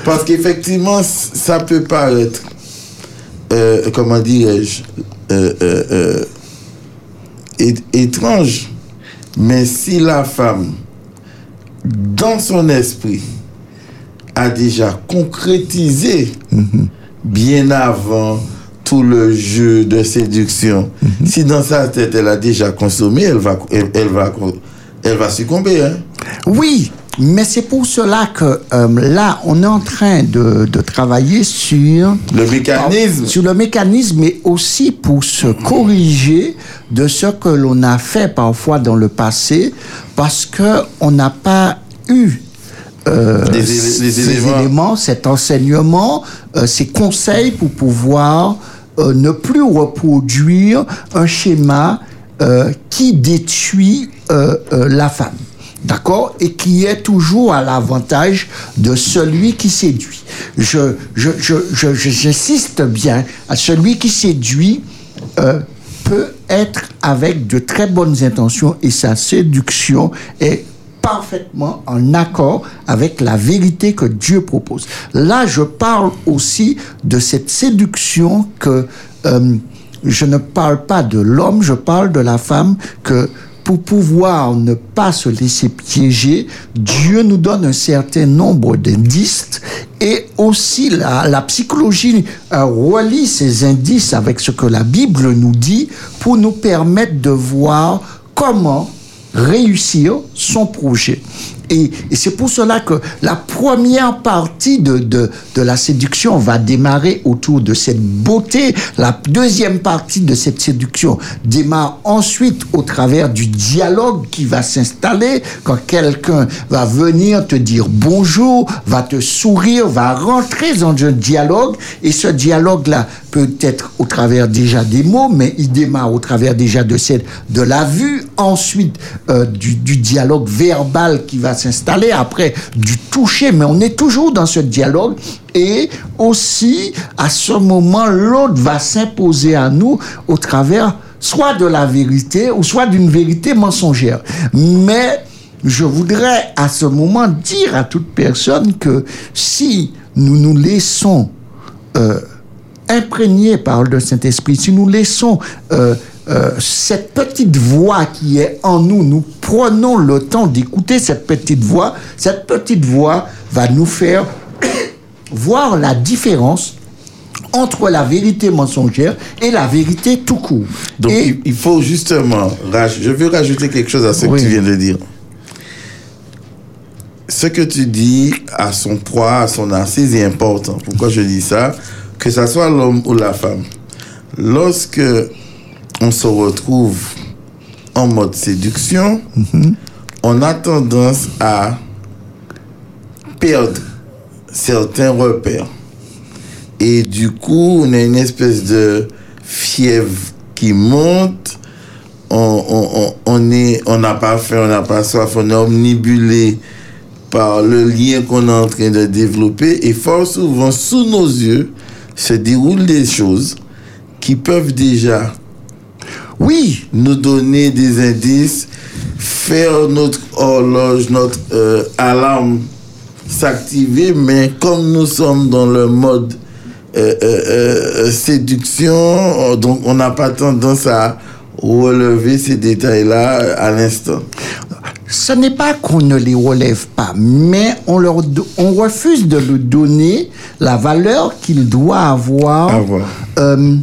Parce qu'effectivement, ça peut paraître. euh, comment dirais-je euh, euh, étrange. Mais si la femme, dans son esprit, a déjà concrétisé bien avant tout le jeu de séduction, si dans sa tête elle a déjà consommé, elle va, elle, elle va, elle va succomber. Hein? Oui, mais c'est pour cela que euh, là, on est en train de, de travailler sur Le mécanisme. sur le mécanisme, mais aussi pour se corriger de ce que l'on a fait parfois dans le passé, parce que on n'a pas eu euh, Des ces éléments. éléments, cet enseignement, euh, ces conseils pour pouvoir euh, ne plus reproduire un schéma euh, qui détruit la femme. D'accord Et qui est toujours à l'avantage de celui qui séduit. Je, je, je, j'insiste bien à celui qui séduit peut être avec de très bonnes intentions et sa séduction est parfaitement en accord avec la vérité que Dieu propose. Là, je parle aussi de cette séduction que euh, je ne parle pas de l'homme, je parle de la femme que pour pouvoir ne pas se laisser piéger, Dieu nous donne un certain nombre d'indices et aussi la, psychologie euh, relie ces indices avec ce que la Bible nous dit pour nous permettre de voir comment réussir son projet. Et, c'est pour cela que la première partie de, de, de la séduction va démarrer autour de cette beauté. La deuxième partie de cette séduction démarre ensuite au travers du dialogue qui va s'installer quand quelqu'un va venir te dire bonjour, va te sourire, va rentrer dans un dialogue. Et ce dialogue-là peut être au travers déjà des mots, mais il démarre au travers déjà de, cette, de la vue, ensuite euh, du, du dialogue verbal qui va s'installer, après du toucher, mais on est toujours dans ce dialogue. Et aussi, à ce moment, l'autre va s'imposer à nous au travers soit de la vérité ou soit d'une vérité mensongère. Mais je voudrais à ce moment dire à toute personne que si nous nous laissons euh, imprégnés par le Saint-Esprit, si nous laissons euh, euh, cette petite voix qui est en nous, nous prenons le temps d'écouter cette petite voix, cette petite voix va nous faire voir la différence entre la vérité mensongère et la vérité tout court. Donc, et il, faut justement, je veux rajouter quelque chose à ce Oui. que tu viens de dire. Ce que tu dis à son poids, à son assise est important. Pourquoi je dis ça? Que ce soit l'homme ou la femme. Lorsque on se retrouve en mode séduction, on a tendance à perdre certains repères. Et du coup, on a une espèce de fièvre qui monte. On, on, on, on est, on n'a pas faim, on n'a pas soif, on est omnibulé par le lien qu'on est en train de développer. Et fort souvent, sous nos yeux, se déroulent des choses qui peuvent déjà oui, nous donner des indices, faire notre horloge, notre euh, alarme s'activer, mais comme nous sommes dans le mode euh, euh, séduction, donc on n'a pas tendance à relever ces détails-là à l'instant. Ce n'est pas qu'on ne les relève pas, mais on, leur, on refuse de lui donner la valeur qu'il doit avoir, Avoir. euh,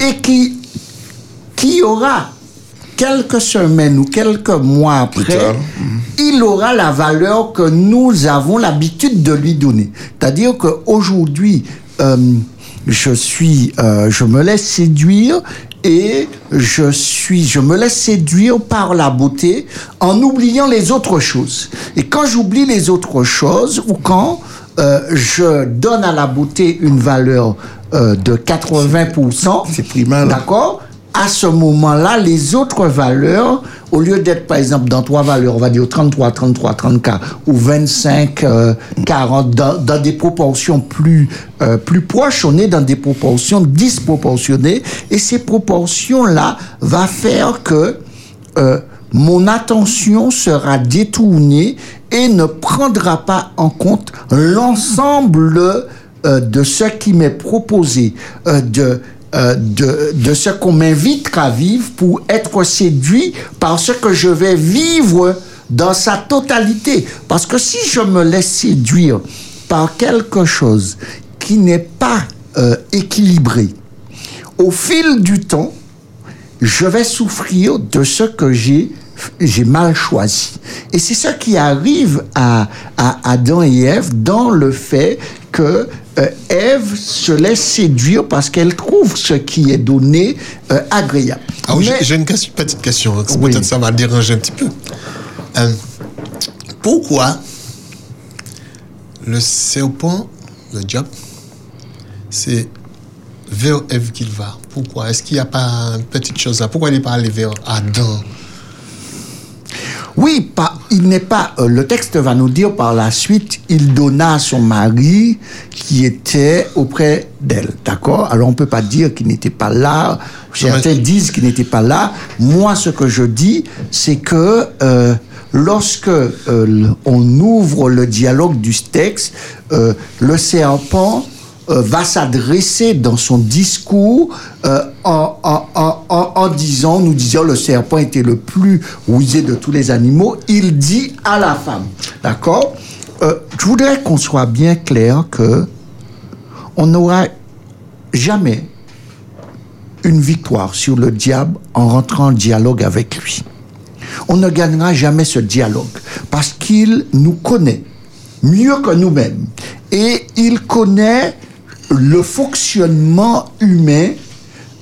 et qui, qui aura quelques semaines ou quelques mois après, il aura la valeur que nous avons l'habitude de lui donner. C'est-à-dire qu'aujourd'hui, euh, je suis, euh, je me laisse séduire et je suis, je me laisse séduire par la beauté en oubliant les autres choses. Et quand j'oublie les autres choses ou quand euh, je donne à la beauté une valeur euh, de 80%, C'est primal. D'accord à ce moment-là, les autres valeurs, au lieu d'être par exemple dans trois valeurs, on va dire 33, 33, 34 ou 25, euh, 40, dans, dans des proportions plus, euh, plus proches, on est dans des proportions disproportionnées. Et ces proportions-là va faire que euh, mon attention sera détournée et ne prendra pas en compte l'ensemble euh, de ce qui m'est proposé, euh, de, euh, de, de ce qu'on m'invite à vivre pour être séduit par ce que je vais vivre dans sa totalité. Parce que si je me laisse séduire par quelque chose qui n'est pas euh, équilibré, au fil du temps, je vais souffrir de ce que j'ai j'ai mal choisi. Et c'est ce qui arrive à, à Adam et Ève dans le fait que euh, Ève se laisse séduire parce qu'elle trouve ce qui est donné euh, agréable. Ah oui, j'ai- une question- petite question. Oui. Peut-être ça va déranger un petit peu. Euh, pourquoi le serpent, le diable, c'est vers Ève qu'il va? Pourquoi? Est-ce qu'il n'y a pas une petite chose là? Pourquoi il n'est pas allé vers Adam? Oui, pas, il n'est pas. euh, le texte va nous dire par la suite, il donna à son mari qui était auprès d'elle. D'accord? Alors on peut pas dire qu'il n'était pas là. Certains disent qu'il n'était pas là. Moi, ce que je dis, c'est que euh, lorsque euh, on ouvre le dialogue du texte, le serpent euh, va s'adresser dans son discours euh, en, en, en, en, disant, nous disons, le serpent était le plus rusé de tous les animaux, il dit à la femme. D'accord? Euh, Je voudrais qu'on soit bien clair que on n'aura jamais une victoire sur le diable en rentrant en dialogue avec lui. On ne gagnera jamais ce dialogue parce qu'il nous connaît mieux que nous-mêmes et il connaît le fonctionnement humain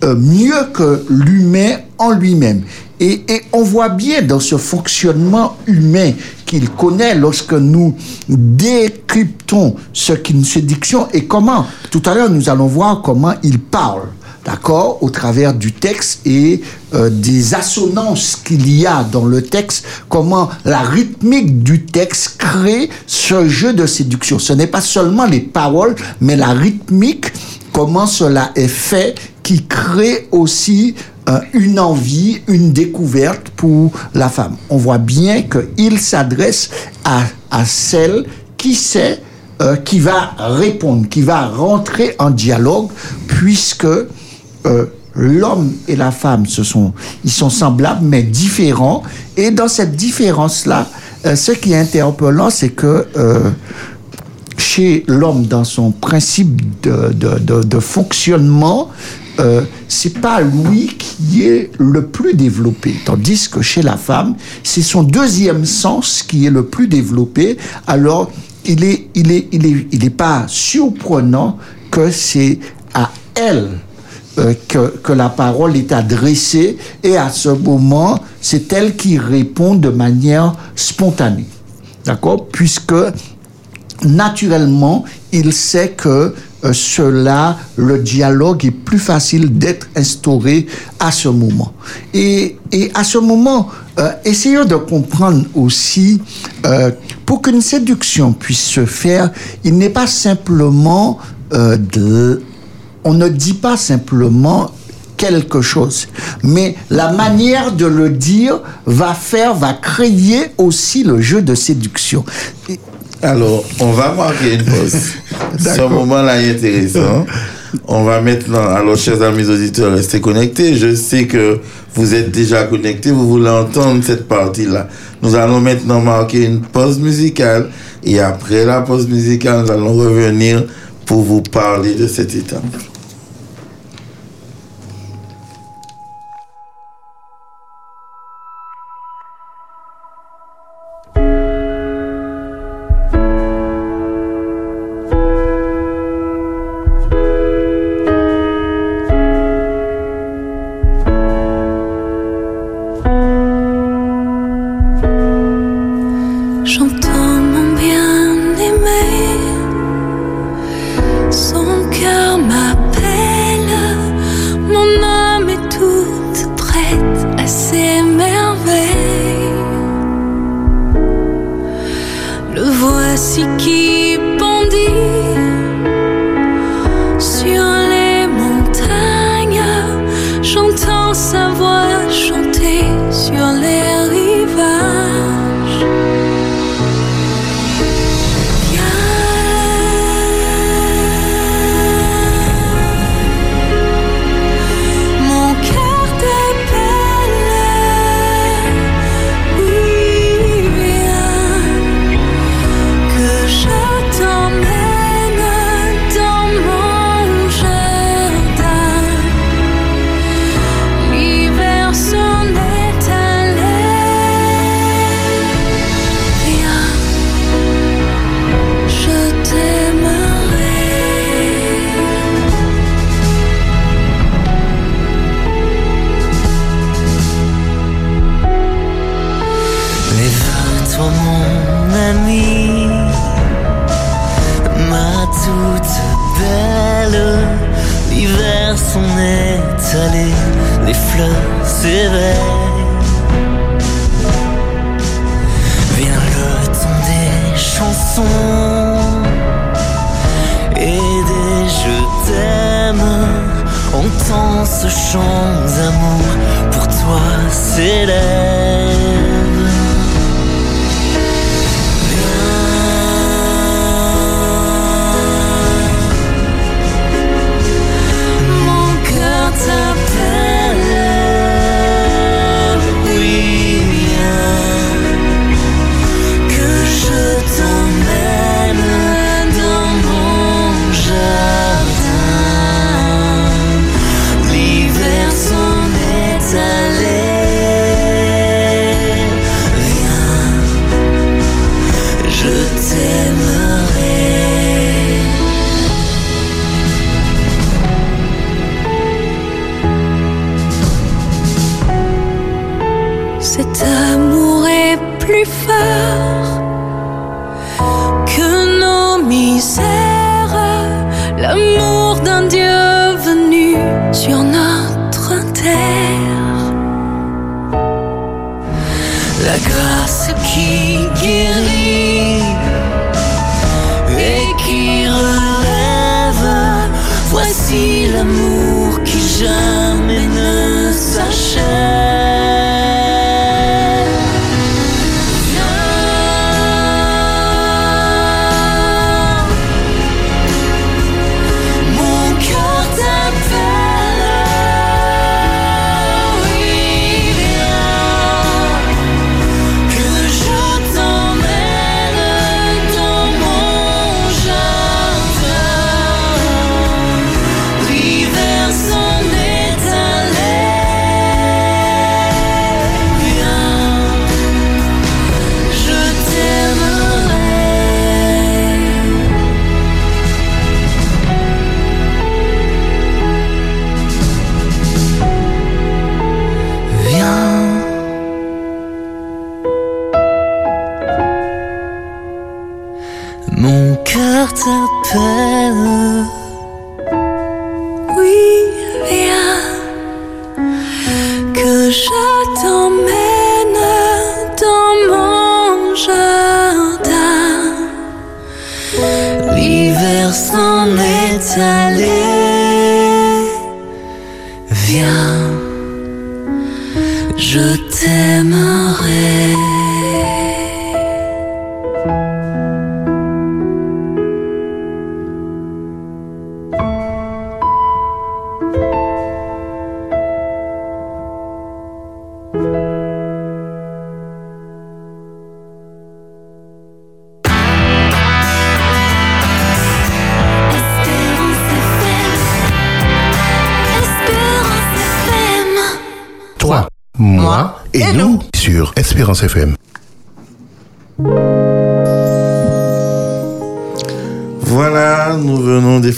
euh, mieux que l'humain en lui-même. Et, on voit bien dans ce fonctionnement humain qu'il connaît lorsque nous décryptons ce qu'est une séduction et comment. Tout à l'heure, nous allons voir comment il parle d'accord, au travers du texte et euh, des assonances qu'il y a dans le texte, comment la rythmique du texte crée ce jeu de séduction. Ce n'est pas seulement les paroles, mais la rythmique, comment cela est fait, qui crée aussi euh, une envie, une découverte pour la femme. On voit bien qu'il s'adresse à, à celle qui sait euh, qui va répondre, qui va rentrer en dialogue, puisque euh, l'homme et la femme, ce sont, ils sont semblables mais différents. Et dans cette différence-là, euh, ce qui est interpellant, c'est que euh, chez l'homme, dans son principe de, de, de, de fonctionnement, euh, c'est pas lui qui est le plus développé, tandis que chez la femme, c'est son deuxième sens qui est le plus développé. Alors, il est, il est, il est, il est pas surprenant que c'est à elle euh, que, que la parole est adressée et à ce moment, c'est elle qui répond de manière spontanée. D'accord? Puisque naturellement, il sait que euh, cela, le dialogue est plus facile d'être instauré à ce moment. Et, et à ce moment, euh, essayons de comprendre aussi, euh, pour qu'une séduction puisse se faire, il n'est pas simplement euh, de... On ne dit pas simplement quelque chose, mais la manière de le dire va faire, va créer aussi le jeu de séduction. Et- Alors, on va marquer une pause. Ce moment-là est intéressant. On va maintenant, alors chers amis auditeurs, restez connectés. Je sais que vous êtes déjà connectés, vous voulez entendre cette partie-là. Nous allons maintenant marquer une pause musicale et après la pause musicale, nous allons revenir pour vous parler de cette étape. J'entends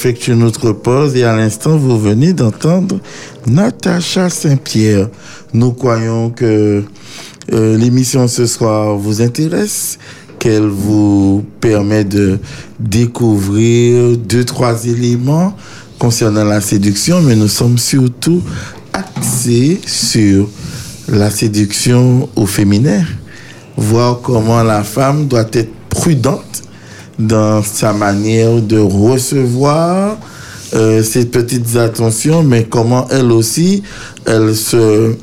venons d'effectuer notre pause et à l'instant, vous venez d'entendre Natacha Saint-Pierre. Nous croyons que euh, l'émission ce soir vous intéresse, qu'elle vous permet de découvrir deux, trois éléments concernant la séduction, mais nous sommes surtout axés sur la séduction au féminin, voir comment la femme doit être prudente dans sa manière de recevoir euh, ces petites attentions, mais comment elle aussi, elle se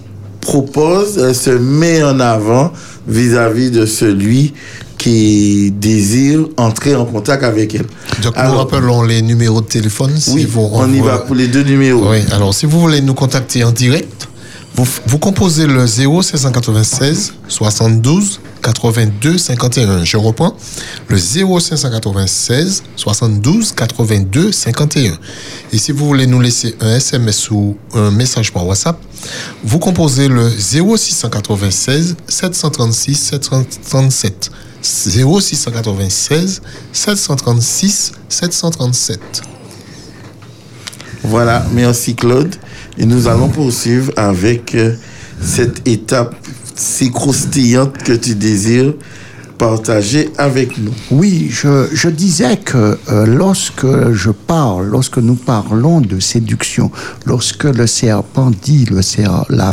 propose, elle se met en avant vis-à-vis de celui qui désire entrer en contact avec elle. Donc, nous Alors, rappelons les numéros de téléphone. si oui, vous on y va pour les deux numéros. Oui, alors si vous voulez nous contacter en direct, vous, vous composez le 0596 72 82 51. Je reprends, le 0596 72 82 51. Et si vous voulez nous laisser un SMS ou un message par WhatsApp, vous composez le 0696 736 737. 0696 736 737. Voilà, merci Claude. Et nous allons poursuivre avec euh, cette étape si croustillante que tu désires partager avec nous. Oui, je, disais que euh, lorsque je parle, lorsque nous parlons de séduction, lorsque le serpent dit, la,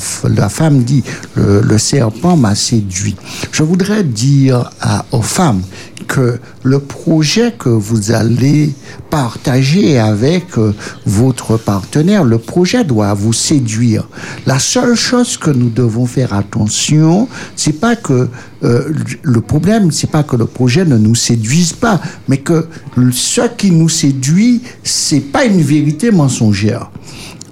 femme dit, le, serpent m'a séduit, je voudrais dire aux femmes que le projet que vous allez partager avec euh, votre partenaire, le projet doit vous séduire. La seule chose que nous devons faire attention, c'est pas que euh, le problème, c'est pas que le projet ne nous séduise pas, mais que ce qui nous séduit, c'est pas une vérité mensongère.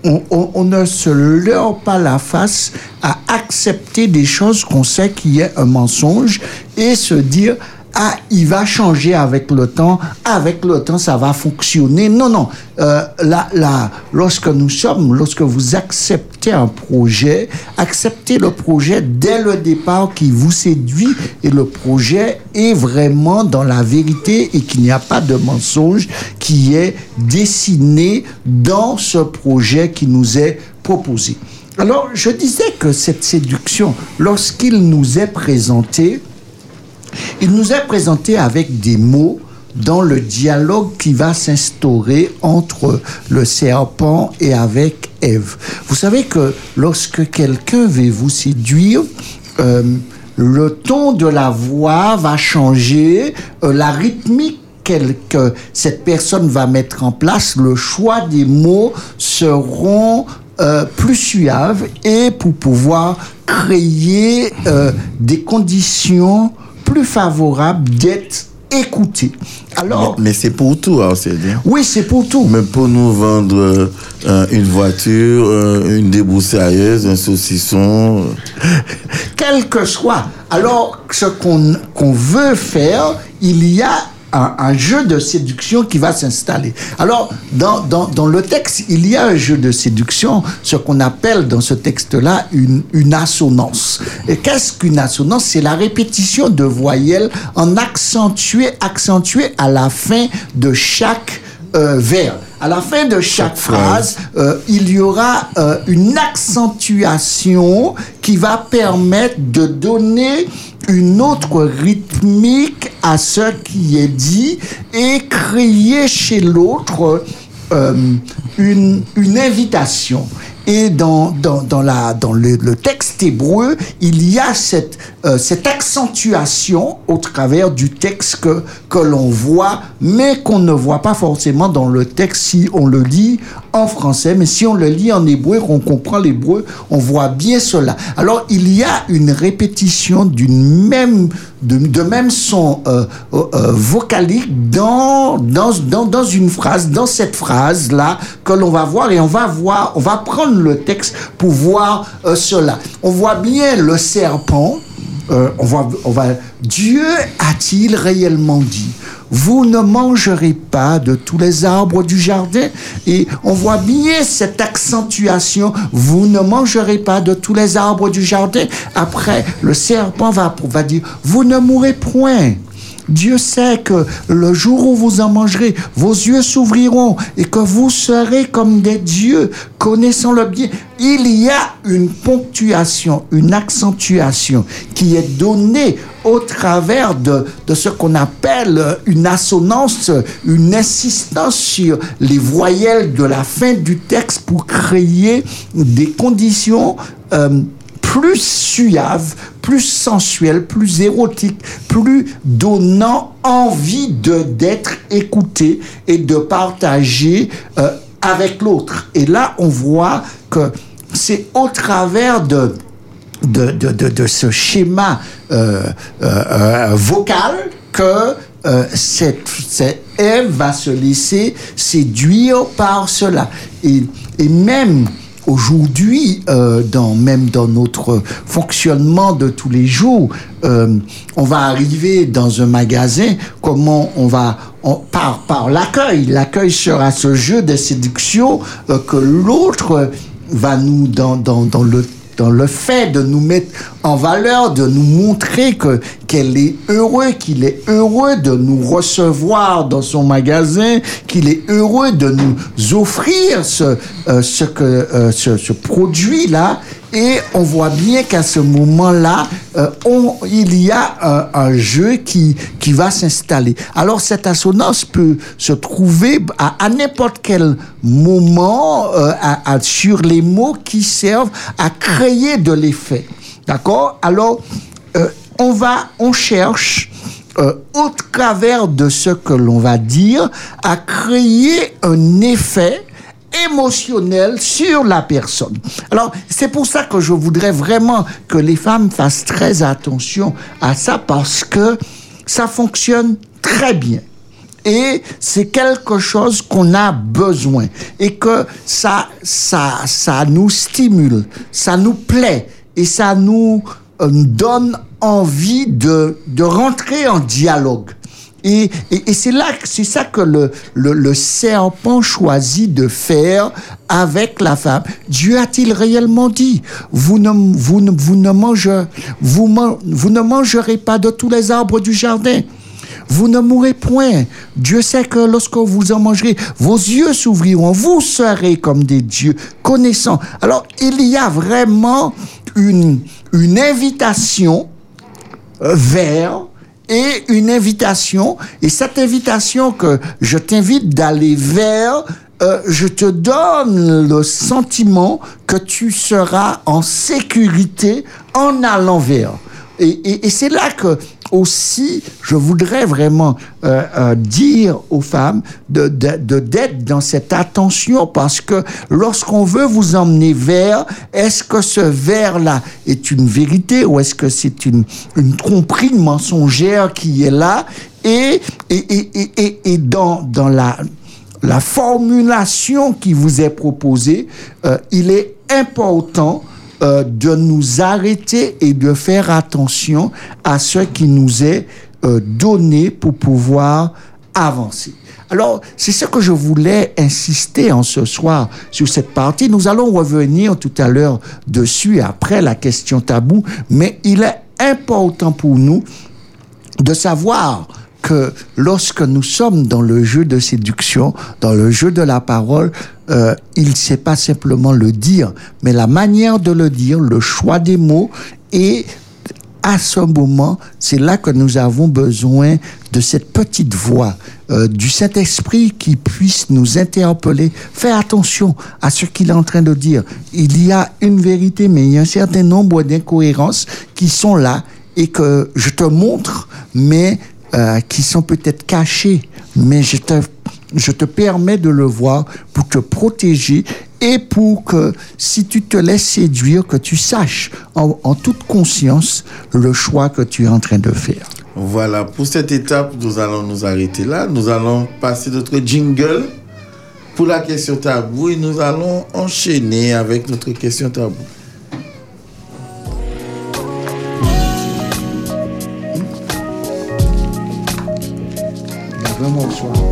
On, ne se leurre pas la face à accepter des choses qu'on sait qui est un mensonge et se dire ah, il va changer avec le temps, avec le temps, ça va fonctionner. Non, non. Euh, là, là, lorsque nous sommes, lorsque vous acceptez un projet, acceptez le projet dès le départ qui vous séduit et le projet est vraiment dans la vérité et qu'il n'y a pas de mensonge qui est dessiné dans ce projet qui nous est proposé. Alors, je disais que cette séduction, lorsqu'il nous est présenté, il nous est présenté avec des mots dans le dialogue qui va s'instaurer entre le serpent et avec Ève. Vous savez que lorsque quelqu'un veut vous séduire, euh, le ton de la voix va changer, euh, la rythmique que cette personne va mettre en place, le choix des mots seront euh, plus suaves et pour pouvoir créer des conditions plus favorables d'être écouté. Alors, Mais, mais c'est pour tout, hein, c'est bien. oui, c'est pour tout. Même pour nous vendre euh, une voiture, euh, une débroussailleuse, un saucisson. euh. quel que soit. Alors, ce qu'on qu'on veut faire, il y a un, un jeu de séduction qui va s'installer. Alors, dans, dans, dans le texte, il y a un jeu de séduction, ce qu'on appelle dans ce texte-là une, une assonance. Et qu'est-ce qu'une assonance? C'est la répétition de voyelles en accentué, accentué à la fin de chaque euh, vers. À la fin de chaque, phrase, euh, il y aura euh, une accentuation qui va permettre de donner une autre rythmique à ce qui est dit et créer chez l'autre euh, une, une invitation. Et dans, dans, dans, la, dans le, texte hébreu, il y a cette, euh, cette accentuation au travers du texte que, que l'on voit, mais qu'on ne voit pas forcément dans le texte si on le lit français, mais si on le lit en hébreu, on comprend l'hébreu, on voit bien cela. Alors, il y a une répétition d'une même, de, même son euh, euh, euh, vocalique dans, dans, dans, dans une phrase, dans cette phrase-là, que l'on va voir, et on va voir, on va prendre le texte pour voir cela. On voit bien le serpent, euh, on, on Dieu a-t-il réellement dit vous ne mangerez pas de tous les arbres du jardin? Et on voit bien cette accentuation. Vous ne mangerez pas de tous les arbres du jardin. Après, le serpent va, va dire, vous ne mourrez point. Dieu sait que le jour où vous en mangerez, vos yeux s'ouvriront et que vous serez comme des dieux, connaissant le bien. Il y a une ponctuation, une accentuation qui est donnée au travers de, de ce qu'on appelle une assonance, une insistance sur les voyelles de la fin du texte pour créer des conditions euh, plus suave, plus sensuel, plus érotique, plus donnant envie de d'être écouté et de partager euh, avec l'autre. Et là, on voit que c'est au travers de de, de, de, ce schéma euh, euh, vocal que cette, cette Ève va se laisser séduire par cela. Et, et même aujourd'hui, euh, dans, même dans notre fonctionnement de tous les jours, euh, on va arriver dans un magasin, comment on va, par, par l'accueil, l'accueil sera ce jeu de séduction euh, que l'autre va nous, dans, dans, dans le dans le fait de nous mettre en valeur, de nous montrer que qu'elle est heureux, qu'il est heureux de nous recevoir dans son magasin, qu'il est heureux de nous offrir ce euh, euh, ce, ce produit là. Et on voit bien qu'à ce moment-là, euh, il y a un, un jeu qui, qui va s'installer. Alors cette assonance peut se trouver à, à n'importe quel moment euh, à, à- sur les mots qui servent à créer de l'effet. D'accord? Alors, euh, on va, on cherche euh, au travers de ce que l'on va dire à créer un effet émotionnel sur la personne. Alors, c'est pour ça que je voudrais vraiment que les femmes fassent très attention à ça parce que ça fonctionne très bien. Et c'est quelque chose qu'on a besoin. Et que ça, ça, ça nous stimule, ça nous plaît et ça nous euh, donne envie de, de rentrer en dialogue. Et, et, et c'est là, c'est ça que le, le, le serpent choisit de faire avec la femme. Dieu a-t-il réellement dit vous ne, vous ne, vous ne mangez, vous, vous ne mangerez pas de tous les arbres du jardin. Vous ne mourrez point. Dieu sait que lorsque vous en mangerez, vos yeux s'ouvriront. Vous serez comme des dieux, connaissant. Alors, il y a vraiment une, une invitation vers et une invitation. Et cette invitation que je t'invite d'aller vers, euh, je te donne le sentiment que tu seras en sécurité en allant vers. Et, et, et c'est là que aussi, je voudrais vraiment euh, euh, dire aux femmes de de- de- d'être dans cette attention parce que lorsqu'on veut vous emmener vers, est-ce que ce vers-là est une vérité ou est-ce que c'est une, une tromperie mensongère qui est là et, et, et, et, et, dans, dans la, la formulation qui vous est proposée, euh, il est important euh, de nous arrêter et de faire attention à ce qui nous est euh, donné pour pouvoir avancer. Alors, c'est ce que je voulais insister en ce soir sur cette partie. Nous allons revenir tout à l'heure dessus après la question tabou, mais il est important pour nous de savoir que lorsque nous sommes dans le jeu de séduction, dans le jeu de la parole, euh, il ne sait pas simplement le dire, mais la manière de le dire, le choix des mots et à ce moment, c'est là que nous avons besoin de cette petite voix euh, du Saint-Esprit qui puisse nous interpeller. Fais attention à ce qu'il est en train de dire. Il y a une vérité, mais il y a un certain nombre d'incohérences qui sont là et que je te montre, mais euh, qui sont peut-être cachées. Mais je te Je te permets de le voir pour te protéger et pour que si tu te laisses séduire, que tu saches en, en toute conscience le choix que tu es en train de faire. Voilà, pour cette étape, nous allons nous arrêter là. Nous allons passer notre jingle pour la question tabou et nous allons enchaîner avec notre question tabou. Vraiment le choix.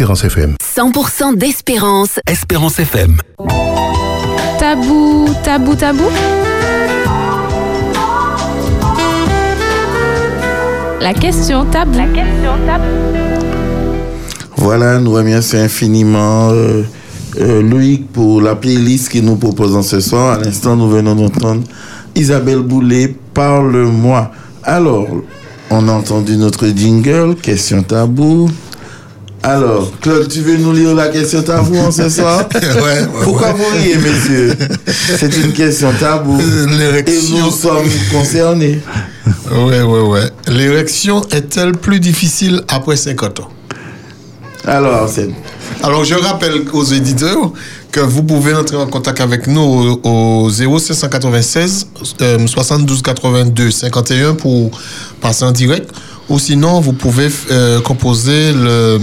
Espérance FM. 100% d'espérance. Espérance FM. Tabou, tabou, tabou. La question tabou. La question tabou. Voilà, nous remercions infiniment euh, euh, Loïc pour la playlist qu'il nous propose en ce soir. À l'instant, nous venons d'entendre Isabelle Boulet, Parle-moi. Alors, on a entendu notre jingle, question tabou. Alors, Claude, tu veux nous lire la question tabou en ce soir Ouais, ouais, Pourquoi ouais. vous riez, messieurs? C'est une question tabou. Et L'érection. nous sommes concernés. Ouais, ouais, ouais. L'érection est-elle plus difficile après 50 ans? Alors, Arsène. Alors, je rappelle aux éditeurs que vous pouvez entrer en contact avec nous au, au 0596 euh, 72 82 51 pour passer en direct. Ou sinon, vous pouvez euh, composer le,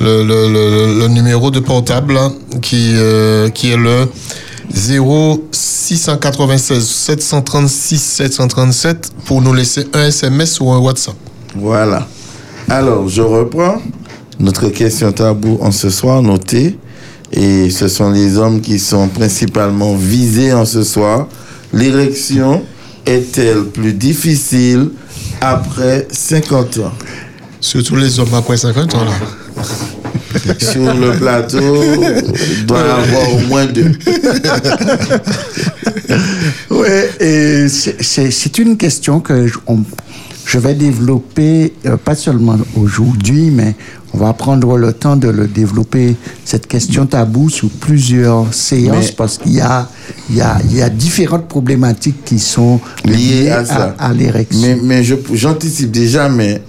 le, le- numéro de portable hein, qui, euh, qui est le 0696 736 737 pour nous laisser un SMS ou un WhatsApp. Voilà. Alors, je reprends. Notre question tabou en ce soir notée. Et ce sont les hommes qui sont principalement visés en ce soir. L'érection est-elle plus difficile après 50 ans Surtout les hommes après 50 ans, là? Sur le plateau, il doit y avoir au moins deux. Oui, et c'est- une question que je, on- je vais développer, euh, pas seulement aujourd'hui, mais on va prendre le temps de le développer, cette question tabou, sous plusieurs séances, Mais- parce qu'il y a, il y, a, il y a différentes problématiques qui sont lié à ça. à, l'érection. Mais, mais je- j'anticipe déjà, mais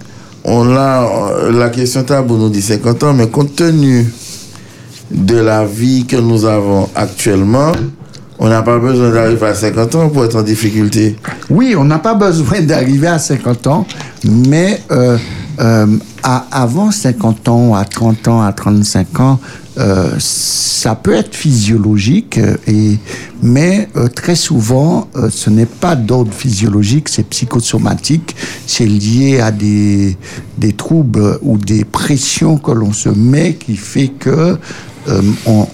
on a euh, la question tabou nous dit 50 ans, mais compte tenu de la vie que nous avons actuellement, on n'a pas besoin d'arriver à 50 ans pour être en difficulté. Oui, on n'a pas besoin d'arriver à 50 ans, mais euh, euh, à- avant 50 ans, à 30 ans, à 35 ans, euh, ça peut être physiologique, euh, et, mais euh, très souvent, euh, ce n'est pas d'ordre physiologique, c'est psychosomatique, c'est lié à des, des troubles ou des pressions que l'on se met qui fait que euh,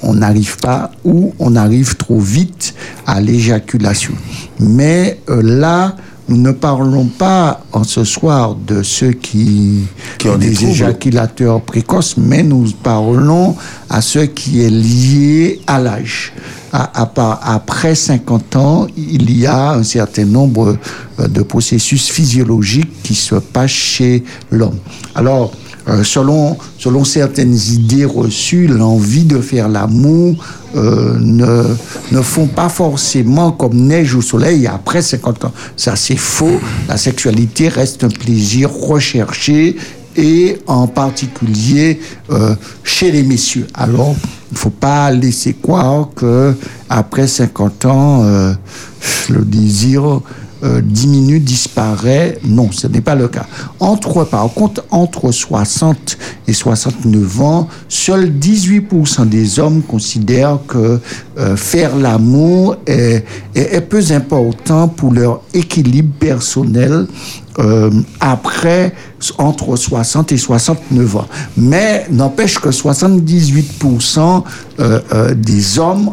on n'arrive pas ou on arrive trop vite à l'éjaculation. Mais euh, là, nous ne parlons pas en ce soir de ceux qui, Qui ont des éjaculateurs précoces, mais nous parlons à ceux qui est lié à l'âge. À- à part- après 50 ans, il y a un certain nombre euh, de processus physiologiques qui se passent chez l'homme. Alors, euh, selon, selon certaines idées reçues, l'envie de faire l'amour euh, ne, ne font pas forcément comme neige au soleil après 50 ans. Ça, c'est faux. La sexualité reste un plaisir recherché et en particulier euh, chez les messieurs. Alors, il ne faut pas laisser croire que après 50 ans, euh, le désir euh, diminue, disparaît. Non, ce n'est pas le cas. Entre, par contre, entre 60 et 69 ans, seuls 18% des hommes considèrent que euh, faire l'amour est, est, peu important pour leur équilibre personnel euh, après entre 60 et 69 ans. Mais n'empêche que 78% euh, euh, des hommes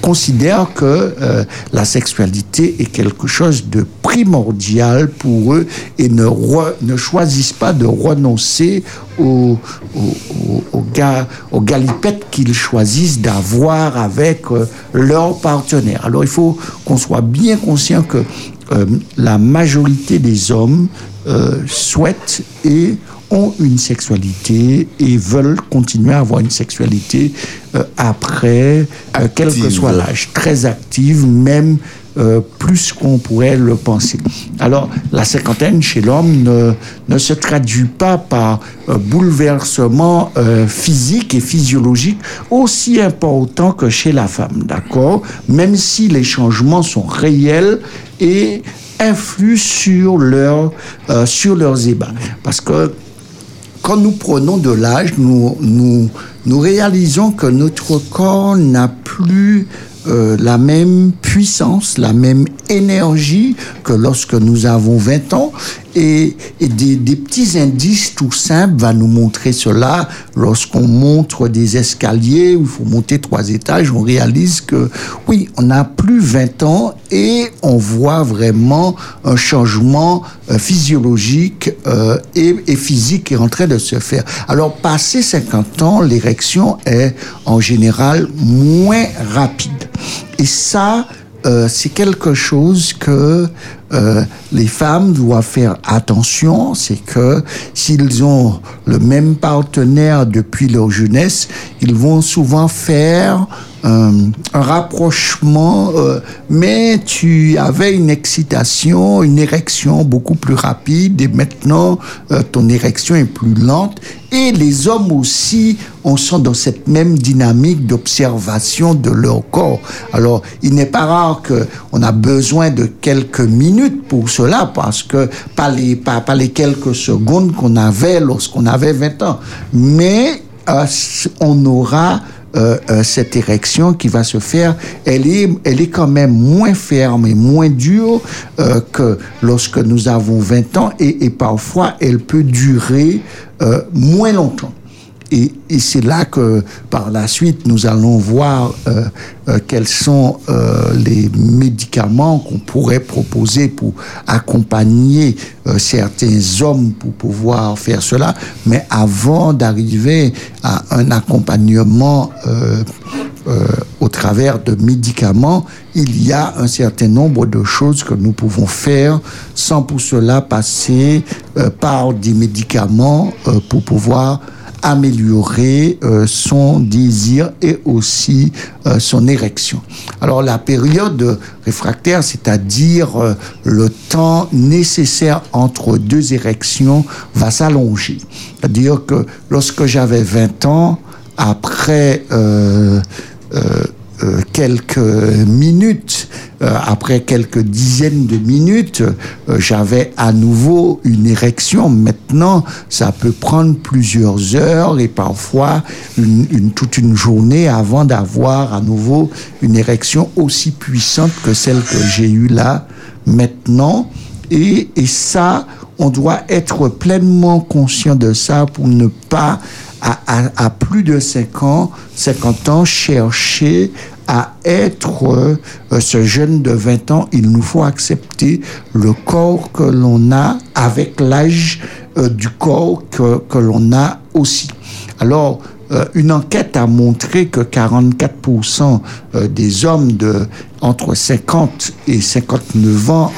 considèrent que euh, la sexualité est quelque chose de primordial pour eux et ne, re- ne choisissent pas de renoncer aux, aux, aux- aux ga- aux galipettes qu'ils choisissent d'avoir avec euh, leur partenaire. Alors il faut qu'on soit bien conscient que euh, la majorité des hommes euh, souhaitent et ont une sexualité et veulent continuer à avoir une sexualité euh, après, euh, quel que soit l'âge, très active, même euh, plus qu'on pourrait le penser. Alors, la cinquantaine chez l'homme ne, ne se traduit pas par un bouleversement euh, physique et physiologique aussi important que chez la femme, d'accord? Même si les changements sont réels et influent sur, leur, euh, sur leurs ébats. Parce que quand nous prenons de l'âge, nous, nous, réalisons que notre corps n'a plus euh, la même puissance, la même énergie que lorsque nous avons 20 ans. Et, et des, des petits indices tout simples va nous montrer cela. Lorsqu'on montre des escaliers où il faut monter trois étages, on réalise que oui, on n'a plus 20 ans et on voit vraiment un changement euh, physiologique euh, et, et physique qui est en train de se faire. Alors, passé 50 ans, l'érection est en général moins rapide. Et ça, euh, c'est quelque chose que euh, les femmes doivent faire attention, c'est que s'ils ont le même partenaire depuis leur jeunesse, ils vont souvent faire euh, un rapprochement, euh, mais tu avais une excitation, une érection beaucoup plus rapide et maintenant ton érection est plus lente. Et les hommes aussi, on sont dans cette même dynamique d'observation de leur corps. Alors, il n'est pas rare qu'on a besoin de quelques minutes pour cela, parce que pas les, pas, les quelques secondes qu'on avait lorsqu'on avait 20 ans. Mais euh, on aura euh, euh, cette érection qui va se faire, elle est, elle est quand même moins ferme et moins dure que lorsque nous avons 20 ans et, parfois elle peut durer moins longtemps. Et, et c'est là que par la suite nous allons voir euh, euh, quels sont euh, les médicaments qu'on pourrait proposer pour accompagner euh, certains hommes pour pouvoir faire cela. Mais avant d'arriver à un accompagnement euh, au travers de médicaments, il y a un certain nombre de choses que nous pouvons faire sans pour cela passer par des médicaments pour pouvoir améliorer euh, son désir et aussi euh, son érection. Alors la période réfractaire, c'est-à-dire euh, le temps nécessaire entre deux érections, va s'allonger. C'est-à-dire que lorsque j'avais 20 ans, après quelques minutes, euh, après quelques dizaines de minutes, euh, j'avais à nouveau une érection. Maintenant, ça peut prendre plusieurs heures et parfois une, une- toute une journée avant d'avoir à nouveau une érection aussi puissante que celle que j'ai eue là maintenant. Et, et ça, on doit être pleinement conscient de ça pour ne pas, à, à- à plus de 5 ans, 50 ans, chercher à être euh, ce jeune de 20 ans. Il nous faut accepter le corps que l'on a avec l'âge euh, du corps que, que l'on a aussi. Alors, euh, une enquête a montré que 44% euh, des hommes de entre 50 et 59 ans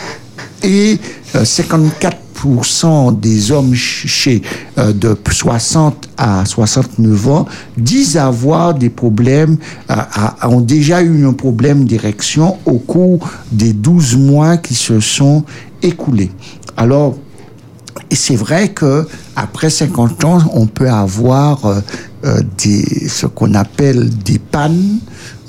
et euh, 54% des hommes ch- chez euh, de 60 à 69 ans disent avoir des problèmes, euh, ont déjà eu un problème d'érection au cours des 12 mois qui se sont écoulés. Alors, c'est vrai que après 50 ans, on peut avoir euh, euh, ce qu'on appelle des pannes,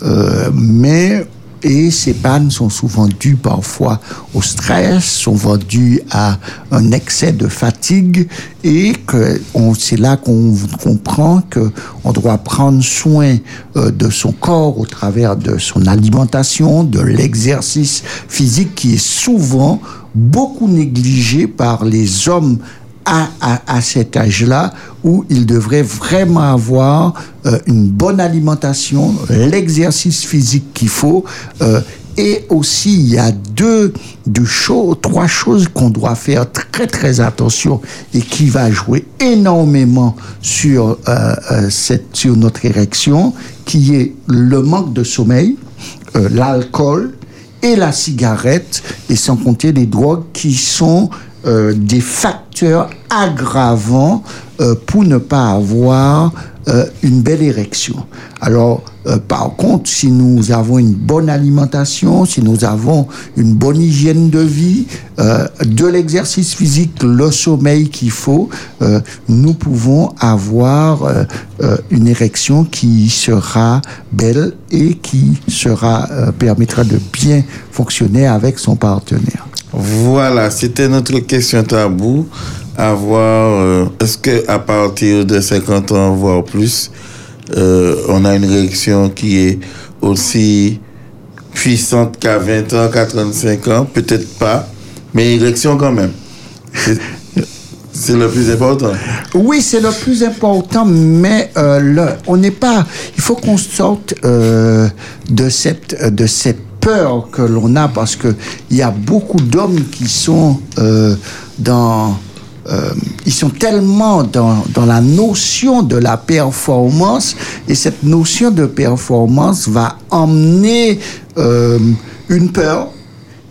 euh, mais et ces pannes sont souvent dues parfois au stress, souvent dues à un excès de fatigue, et que c'est là qu'on comprend que on doit prendre soin euh, de son corps au travers de son alimentation, de l'exercice physique qui est souvent beaucoup négligé par les hommes à, à, à cet âge-là où ils devraient vraiment avoir euh, une bonne alimentation, l'exercice physique qu'il faut. euh, et aussi, il y a deux, deux choses, trois choses qu'on doit faire très très attention et qui va jouer énormément sur, euh, euh, cette, sur notre érection, qui est le manque de sommeil, euh, l'alcool et la cigarette, et sans compter les drogues qui sont euh, des facteurs aggravants euh, pour ne pas avoir euh, une belle érection. Alors, euh, par contre, si nous avons une bonne alimentation, si nous avons une bonne hygiène de vie, euh, de l'exercice physique, le sommeil qu'il faut, euh, nous pouvons avoir une érection qui sera belle et qui sera permettra de bien fonctionner avec son partenaire. Voilà, c'était notre question tabou. À voir, euh, est-ce que à partir de 50 ans, voire plus, euh, on a une réaction qui est aussi puissante qu'à 20 ans, qu'à 35 ans Peut-être pas, mais érection quand même. C'est- le plus important. Oui, c'est le plus important, mais euh, on n'est pas. Il faut qu'on sorte euh, de cette peur que l'on a parce que il y a beaucoup d'hommes qui sont dans euh, ils sont tellement dans, dans la notion de la performance et cette notion de performance va emmener euh, une peur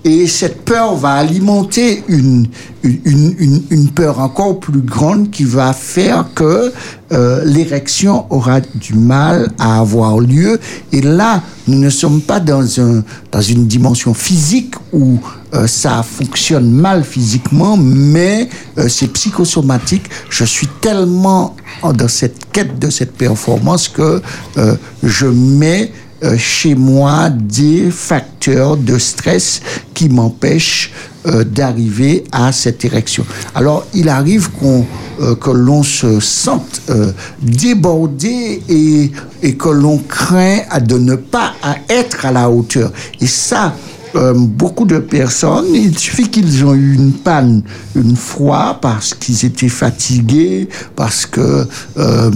Et cette peur va alimenter une, une, une, peur encore plus grande qui va faire que euh, l'érection aura du mal à avoir lieu. Et là, nous ne sommes pas dans, un, dans une dimension physique où euh, ça fonctionne mal physiquement, mais euh, c'est psychosomatique. Je suis tellement dans cette quête de cette performance que euh, je mets euh, chez moi des facteurs de stress qui m'empêchent euh, d'arriver à cette érection. Alors, il arrive qu'on euh, que l'on se sente euh, débordé et, et que l'on craint à de ne pas à être à la hauteur. Et ça, euh, beaucoup de personnes, il suffit qu'ils ont eu une panne une fois parce qu'ils étaient fatigués, parce que euh,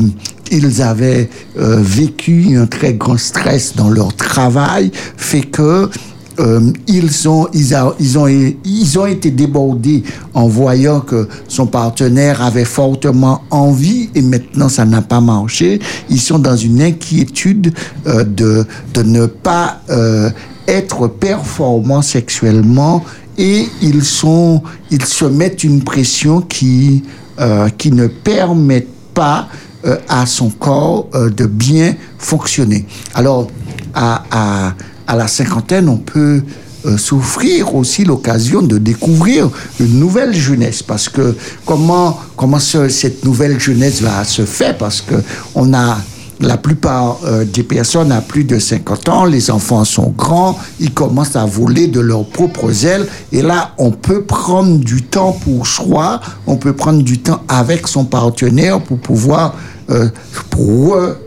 ils avaient euh, vécu un très grand stress dans leur travail, fait que euh, ils, ont, ils, ils, ont, ils ont été débordés en voyant que son partenaire avait fortement envie et maintenant ça n'a pas marché. Ils sont dans une inquiétude euh, de, de ne pas euh, être performants sexuellement et ils, sont, ils se mettent une pression qui, euh, qui ne permet pas euh, à son corps euh, de bien fonctionner. Alors, à, à, à la cinquantaine, on peut euh, souffrir aussi l'occasion de découvrir une nouvelle jeunesse parce que comment comment ce- cette nouvelle jeunesse va se faire? Parce que on a la plupart euh, des personnes à plus de 50 ans, les enfants sont grands, ils commencent à voler de leurs propres ailes. Et là, on peut prendre du temps pour soi, on peut prendre du temps avec son partenaire pour pouvoir euh,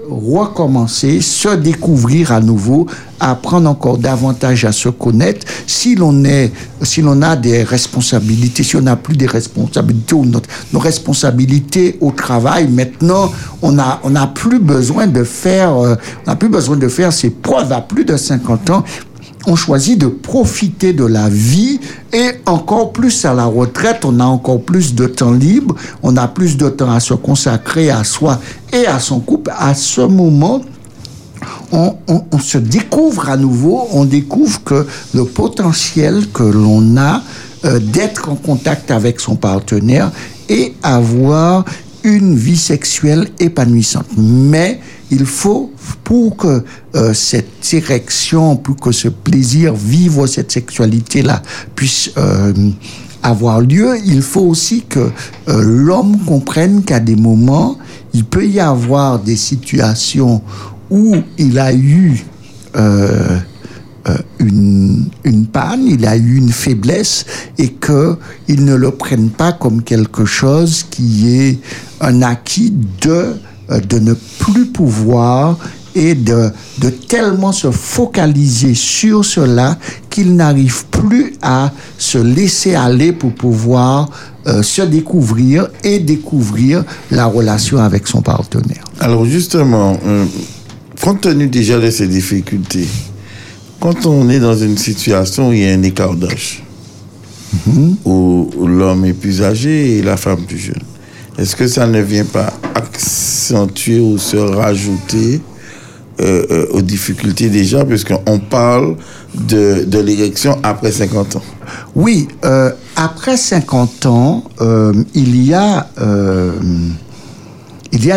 recommencer, se découvrir à nouveau, apprendre encore davantage à se connaître. Si l'on est, si l'on a des responsabilités, si on n'a plus des responsabilités ou notre, nos responsabilités au travail, maintenant, on a, on n'a plus besoin de faire, euh, on n'a plus besoin de faire ses preuves à plus de 50 ans on choisit de profiter de la vie et encore plus à la retraite, on a encore plus de temps libre, on a plus de temps à se consacrer à soi et à son couple. À ce moment, on se découvre à nouveau, on découvre que le potentiel que l'on a euh, d'être en contact avec son partenaire et avoir une vie sexuelle épanouissante. Mais il faut, pour que euh, cette érection, pour que ce plaisir, vivre cette sexualité-là, puisse euh, avoir lieu, il faut aussi que euh, l'homme comprenne qu'à des moments, il peut y avoir des situations où il a eu une, une panne, il a eu une faiblesse et que il ne le prenne pas comme quelque chose qui est un acquis de, de ne plus pouvoir et de, de tellement se focaliser sur cela qu'il n'arrive plus à se laisser aller pour pouvoir euh, se découvrir et découvrir la relation avec son partenaire. Alors justement, euh, compte tenu déjà de ces difficultés, quand on est dans une situation où il y a un écart d'âge, où, où l'homme est plus âgé et la femme plus jeune, est-ce que ça ne vient pas accentuer ou se rajouter euh, euh, aux difficultés déjà, puisqu'on parle de, de l'érection après 50 ans. Oui, euh, après 50 ans, il y a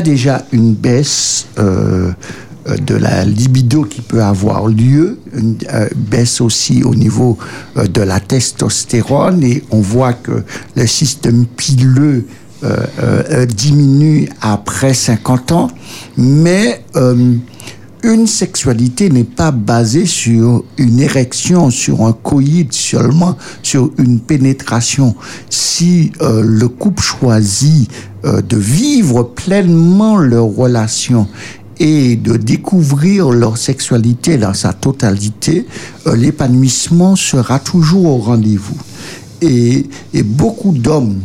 déjà une baisse de la libido qui peut avoir lieu, une baisse aussi au niveau de la testostérone. Et on voit que le système pileux euh, euh, diminue après 50 ans, mais euh, une sexualité n'est pas basée sur une érection, sur un coït seulement, sur une pénétration. Si euh, le couple choisit euh, de vivre pleinement leur relation et de découvrir leur sexualité dans sa totalité, euh, l'épanouissement sera toujours au rendez-vous. Et, et beaucoup d'hommes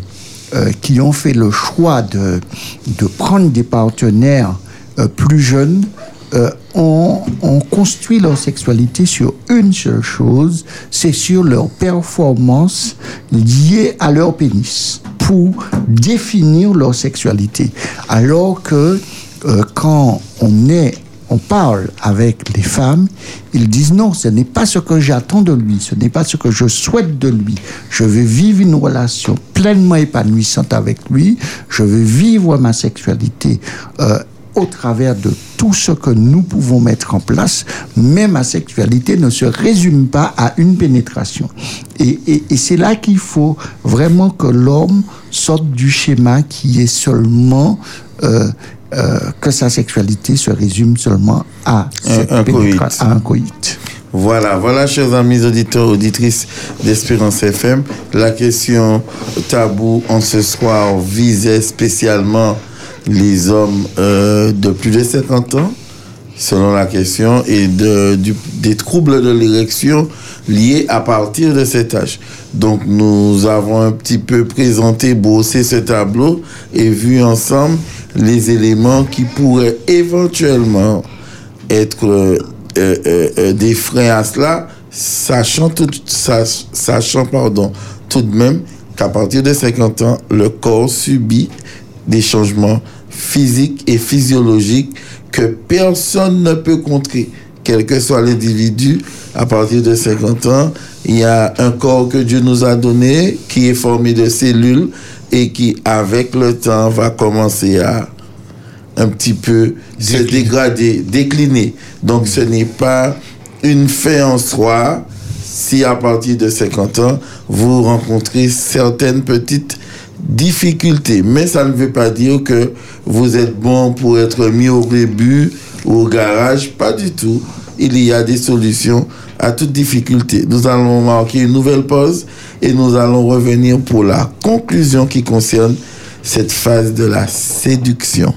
euh, qui ont fait le choix de, de prendre des partenaires euh, plus jeunes euh, ont, construit leur sexualité sur une seule chose, c'est sur leur performance liée à leur pénis pour définir leur sexualité. Alors que euh, quand on est on parle avec les femmes, ils disent non, ce n'est pas ce que j'attends de lui, ce n'est pas ce que je souhaite de lui. Je veux vivre une relation pleinement épanouissante avec lui, je veux vivre ma sexualité euh, au travers de tout ce que nous pouvons mettre en place, mais ma sexualité ne se résume pas à une pénétration. Et, et- et c'est là qu'il faut vraiment que l'homme sorte du schéma qui est seulement euh, euh, que sa sexualité se résume seulement à, cette un coït. pénétra- à un coït. Voilà, voilà, chers amis auditeurs, auditrices d'Espérance FM, la question tabou en ce soir visait spécialement les hommes euh, de plus de 50 ans, selon la question, et de, du- des troubles de l'érection liés à partir de cet âge. Donc nous avons un petit peu présenté, brossé ce tableau et vu ensemble les éléments qui pourraient éventuellement être euh, euh, euh, des freins à cela, sachant, tout, tout de même qu'à partir de 50 ans, le corps subit des changements physiques et physiologiques que personne ne peut contrer. Quel que soit l'individu, à partir de 50 ans, il y a un corps que Dieu nous a donné qui est formé de cellules et qui, avec le temps, va commencer à un petit peu se dégrader, décliner. Donc ce n'est pas une fin en soi si à partir de 50 ans, vous rencontrez certaines petites difficultés. Mais ça ne veut pas dire que vous êtes bon pour être mis au début ou au garage. Pas du tout. Il y a des solutions à toute difficulté. Nous allons marquer une nouvelle pause et nous allons revenir pour la conclusion qui concerne cette phase de la séduction.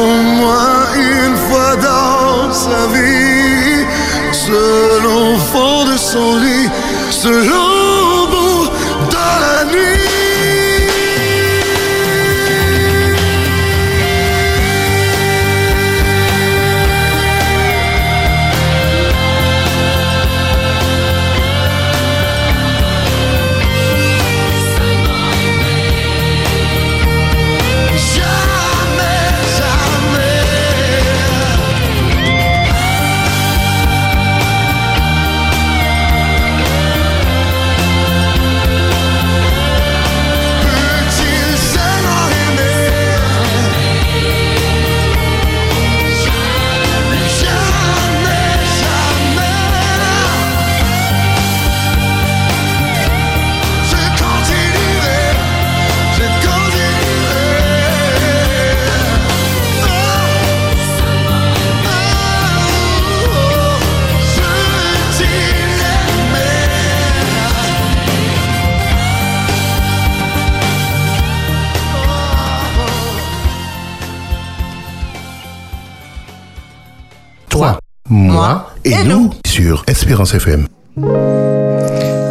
au moins une fois dans sa vie, seul enfant de son lit.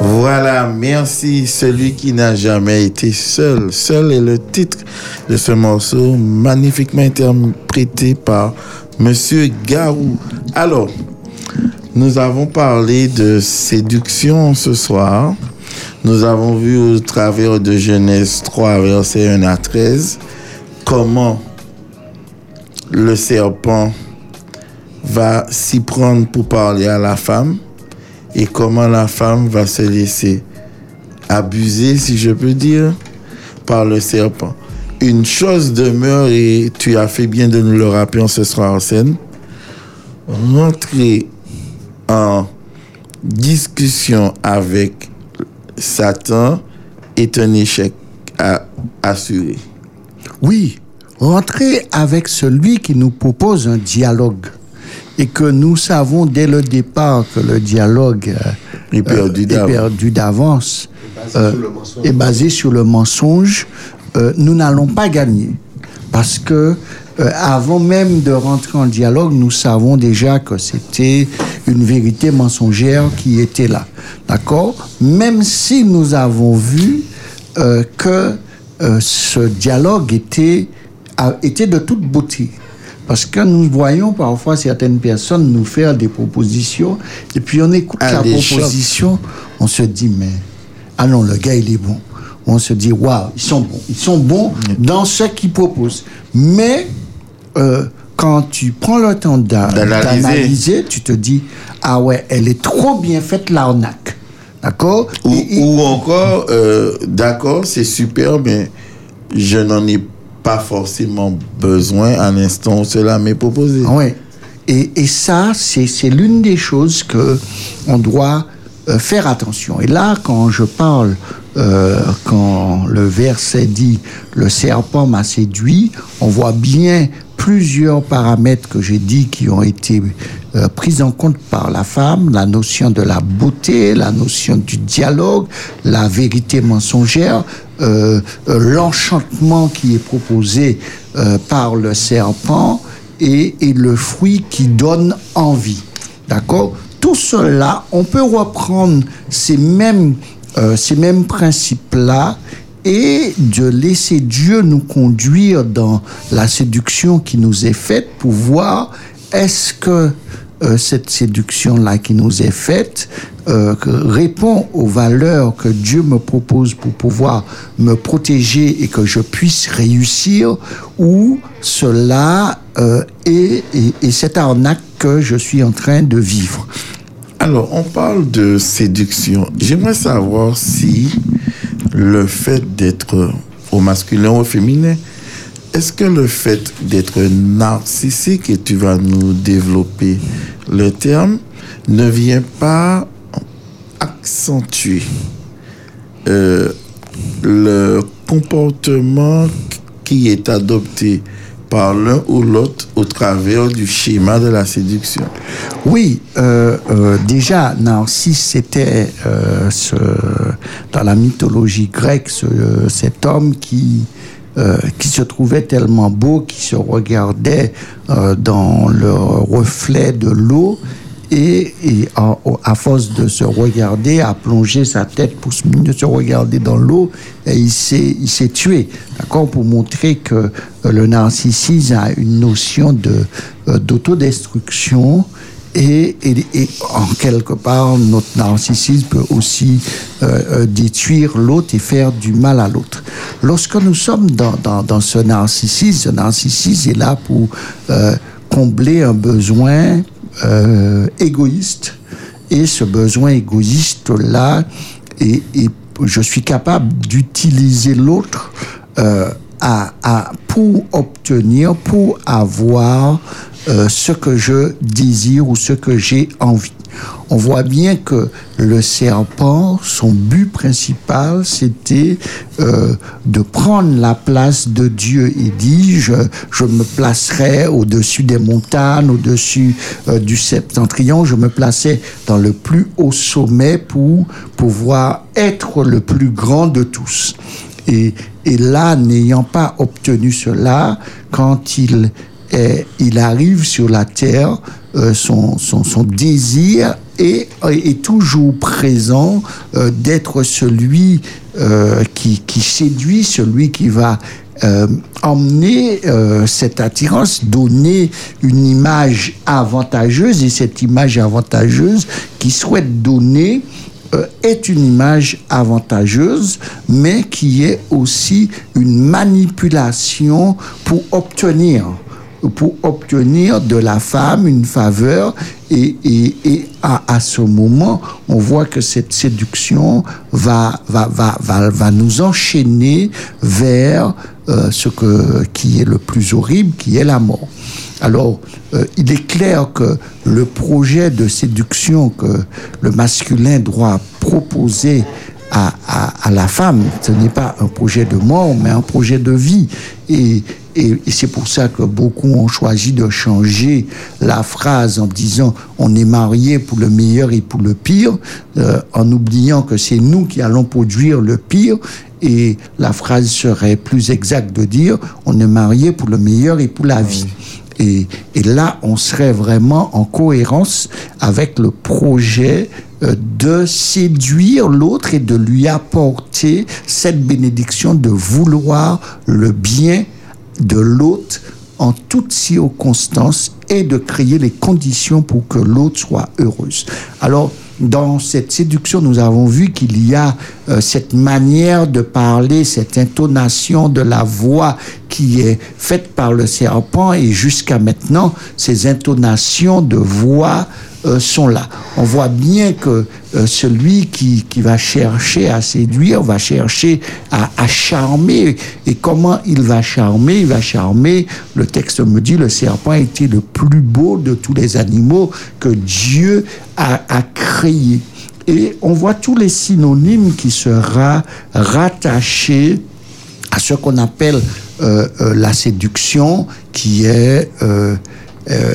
Voilà, merci. Celui qui n'a jamais été seul. Seul est le titre de ce morceau, magnifiquement interprété par Monsieur Garou. Alors, nous avons parlé de séduction ce soir. Nous avons vu au travers de Genèse 3, versets 1 à 13, comment le serpent va s'y prendre pour parler à la femme et comment la femme va se laisser abuser, si je peux dire, par le serpent. Une chose demeure, et tu as fait bien de nous le rappeler ce soir en scène, rentrer en discussion avec Satan est un échec à assurer. Oui, rentrer avec celui qui nous propose un dialogue et que nous savons dès le départ que le dialogue euh, est perdu euh, d'avance. perdu d'avance, euh, est basé sur le mensonge, euh, nous n'allons pas gagner. Parce que euh, avant même de rentrer en dialogue, nous savons déjà que c'était une vérité mensongère qui était là. D'accord? Même si nous avons vu euh, que euh, ce dialogue était, a- était de toute beauté. Parce que nous voyons parfois certaines personnes nous faire des propositions, et puis on écoute Ah, la chocs. proposition, on se dit, mais, ah non, le gars, il est bon. On se dit, waouh, ils sont bons. Ils sont bons dans ce qu'ils proposent. Mais, euh, quand tu prends le temps d'a- D'analyser. d'analyser, tu te dis, ah ouais, elle est trop bien faite, l'arnaque. D'accord? Ou, ou encore, euh, d'accord, c'est super, mais je n'en ai pas forcément besoin à l'instant où cela m'est proposé. Oui. Et, et ça, c'est c'est l'une des choses que on doit euh, faire attention. Et là, quand je parle, euh, quand le verset dit le serpent m'a séduit, on voit bien plusieurs paramètres que j'ai dit qui ont été euh, pris en compte par la femme, la notion de la beauté, la notion du dialogue, la vérité mensongère, euh, euh, l'enchantement qui est proposé par le serpent et, et le fruit qui donne envie. D'accord? Tout cela, on peut reprendre ces mêmes, ces mêmes principes-là et de laisser Dieu nous conduire dans la séduction qui nous est faite pour voir est-ce que euh, cette séduction-là qui nous est faite euh, répond aux valeurs que Dieu me propose pour pouvoir me protéger et que je puisse réussir ou cela euh, est, est- est cette arnaque que je suis en train de vivre? Alors, on parle de séduction. J'aimerais savoir si le fait d'être au masculin ou au féminin, est-ce que le fait d'être narcissique, et tu vas nous développer le terme, ne vient pas accentuer euh, le comportement qui est adopté par l'un ou l'autre au travers du schéma de la séduction. Oui, euh, euh, déjà, Narcisse, c'était euh, dans la mythologie grecque ce- cet homme qui, qui se trouvait tellement beau, qui se regardait dans le reflet de l'eau et, et à force de se regarder, a plongé sa tête pour se, de se regarder dans l'eau il s'est, il s'est tué. D'accord Pour montrer que euh, le narcissisme a une notion euh, d'autodestruction et, et, et en quelque part, notre narcissisme peut aussi euh, euh, détruire l'autre et faire du mal à l'autre. Lorsque nous sommes dans, dans, dans ce narcissisme, ce narcissisme est là pour euh, combler un besoin euh, égoïste. Et ce besoin égoïste-là, et, et je suis capable d'utiliser l'autre euh, à, à, pour obtenir, pour avoir euh, ce que je désire ou ce que j'ai envie. On voit bien que le serpent, son but principal, c'était euh, de prendre la place de Dieu. Il dit, je, je me placerai au-dessus des montagnes, au-dessus euh, du septentrion, je me plaçais dans le plus haut sommet pour pouvoir être le plus grand de tous. Et, et là, n'ayant pas obtenu cela, quand il, il arrive sur la terre, euh, son, désir est, toujours présent euh, d'être celui euh, qui, qui séduit, celui qui va emmener cette attirance, donner une image avantageuse, et cette image avantageuse qu'il souhaite donner est une image avantageuse, mais qui est aussi une manipulation pour obtenir pour obtenir de la femme une faveur et, et, et à, à, ce moment, on voit que cette séduction va, va, va, va, va nous enchaîner vers euh, ce que, qui est le plus horrible, qui est la mort. Alors, euh, il est clair que le projet de séduction que le masculin doit proposer à, à, à la femme, ce n'est pas un projet de mort, mais un projet de vie. Et, et, et c'est pour ça que beaucoup ont choisi de changer la phrase en disant on est marié pour le meilleur et pour le pire, euh, en oubliant que c'est nous qui allons produire le pire. Et la phrase serait plus exacte de dire on est marié pour le meilleur et pour la vie. Et, et, là, on serait vraiment en cohérence avec le projet de séduire l'autre et de lui apporter cette bénédiction de vouloir le bien de l'autre en toutes circonstances et de créer les conditions pour que l'autre soit heureuse. Alors, dans cette séduction, nous avons vu qu'il y a euh, cette manière de parler, cette intonation de la voix qui est faite par le serpent et jusqu'à maintenant, ces intonations de voix euh, sont là. On voit bien que euh, celui qui, qui va chercher à séduire va chercher à, charmer. Et comment il va charmer? Il va charmer, le texte me dit, le serpent était le plus beau de tous les animaux que Dieu a, a créé. Et on voit tous les synonymes qui sera rattachés à ce qu'on appelle euh, la séduction, qui est euh,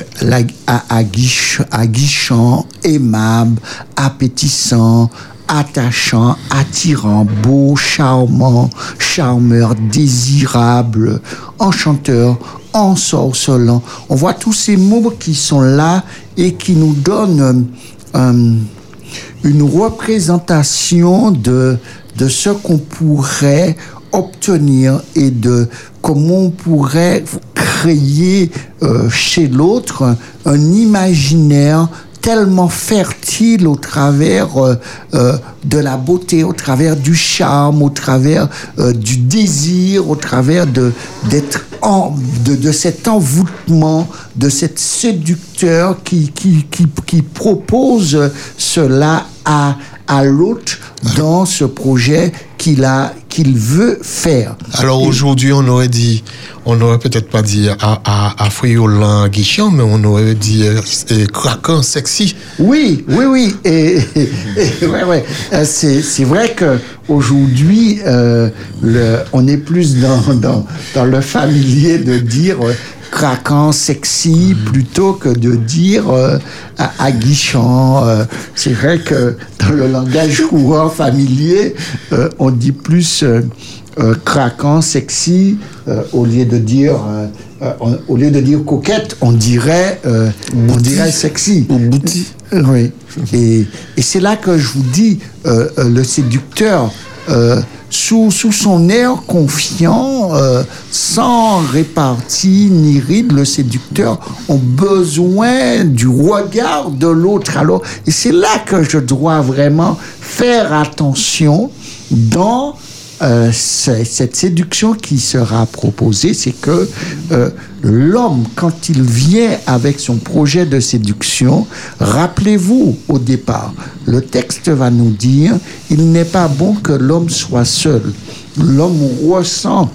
aimable, appétissant, attachant, attirant, beau, charmant, charmeur, désirable, enchanteur, ensorcelant. On voit tous ces mots qui sont là et qui nous donnent euh, une représentation de ce qu'on pourrait obtenir et de comment on pourrait créer euh, chez l'autre un, imaginaire tellement fertile au travers euh, euh, de la beauté, au travers du charme, au travers du désir, au travers de d'être cet envoûtement, de cet séducteur qui, propose cela à l'autre dans ce projet qu'il a qu'il veut faire. Alors aujourd'hui, on aurait dit, on n'aurait peut-être pas dit à, à, à Friolan Guichon, mais on aurait dit euh, craquant, sexy. Oui, oui, oui. Et, et, et ouais, ouais. C'est, c'est vrai que aujourd'hui, euh, le, on est plus dans, dans, dans le familier de dire euh, craquant, sexy, plutôt que de dire euh, aguichant. Euh, c'est vrai que dans le langage courant familier, euh, on dit plus euh, craquant, sexy, euh, au lieu de dire euh, euh, on- au lieu de dire coquette, on dirait euh, on dirait sexy. Ou bouti. Oui. Et, et c'est là que je vous dis, euh, euh, le séducteur, euh, sous, sous son air confiant, euh, sans répartie ni ride, le séducteur a besoin du regard de l'autre. Alors, et c'est là que je dois vraiment faire attention dans euh, cette séduction qui sera proposée, c'est que euh, l'homme, quand il vient avec son projet de séduction, rappelez-vous au départ, le texte va nous dire, il n'est pas bon que l'homme soit seul. L'homme ressent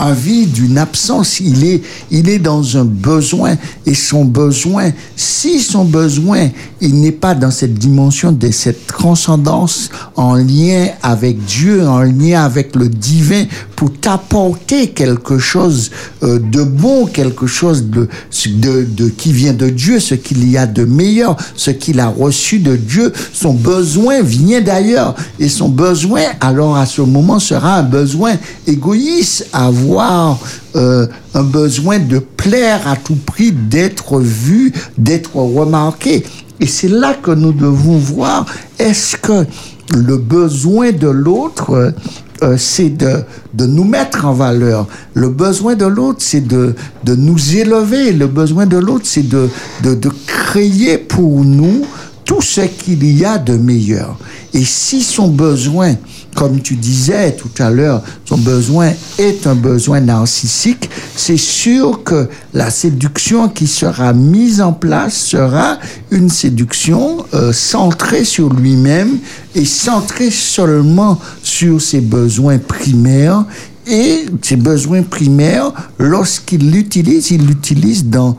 envie d'une absence, il est, il est dans un besoin et son besoin, si son besoin, il n'est pas dans cette dimension de cette transcendance en lien avec Dieu, en lien avec le divin, pour t'apporter quelque chose euh, de bon, quelque chose de, qui vient de Dieu, ce qu'il y a de meilleur, ce qu'il a reçu de Dieu, son besoin vient d'ailleurs et son besoin, alors à ce moment sera un besoin égoïste, avoir euh, un besoin de plaire à tout prix, d'être vu, d'être remarqué. Et c'est là que nous devons voir, est-ce que le besoin de l'autre, euh, c'est de, de nous mettre en valeur. Le besoin de l'autre, c'est de, de nous élever. Le besoin de l'autre, c'est de, de, de créer pour nous tout ce qu'il y a de meilleur. Et si son besoin, comme tu disais tout à l'heure, son besoin est un besoin narcissique, c'est sûr que la séduction qui sera mise en place sera une séduction euh, centrée sur lui-même et centrée seulement sur ses besoins primaires et ses besoins primaires, lorsqu'il l'utilise, il l'utilise dans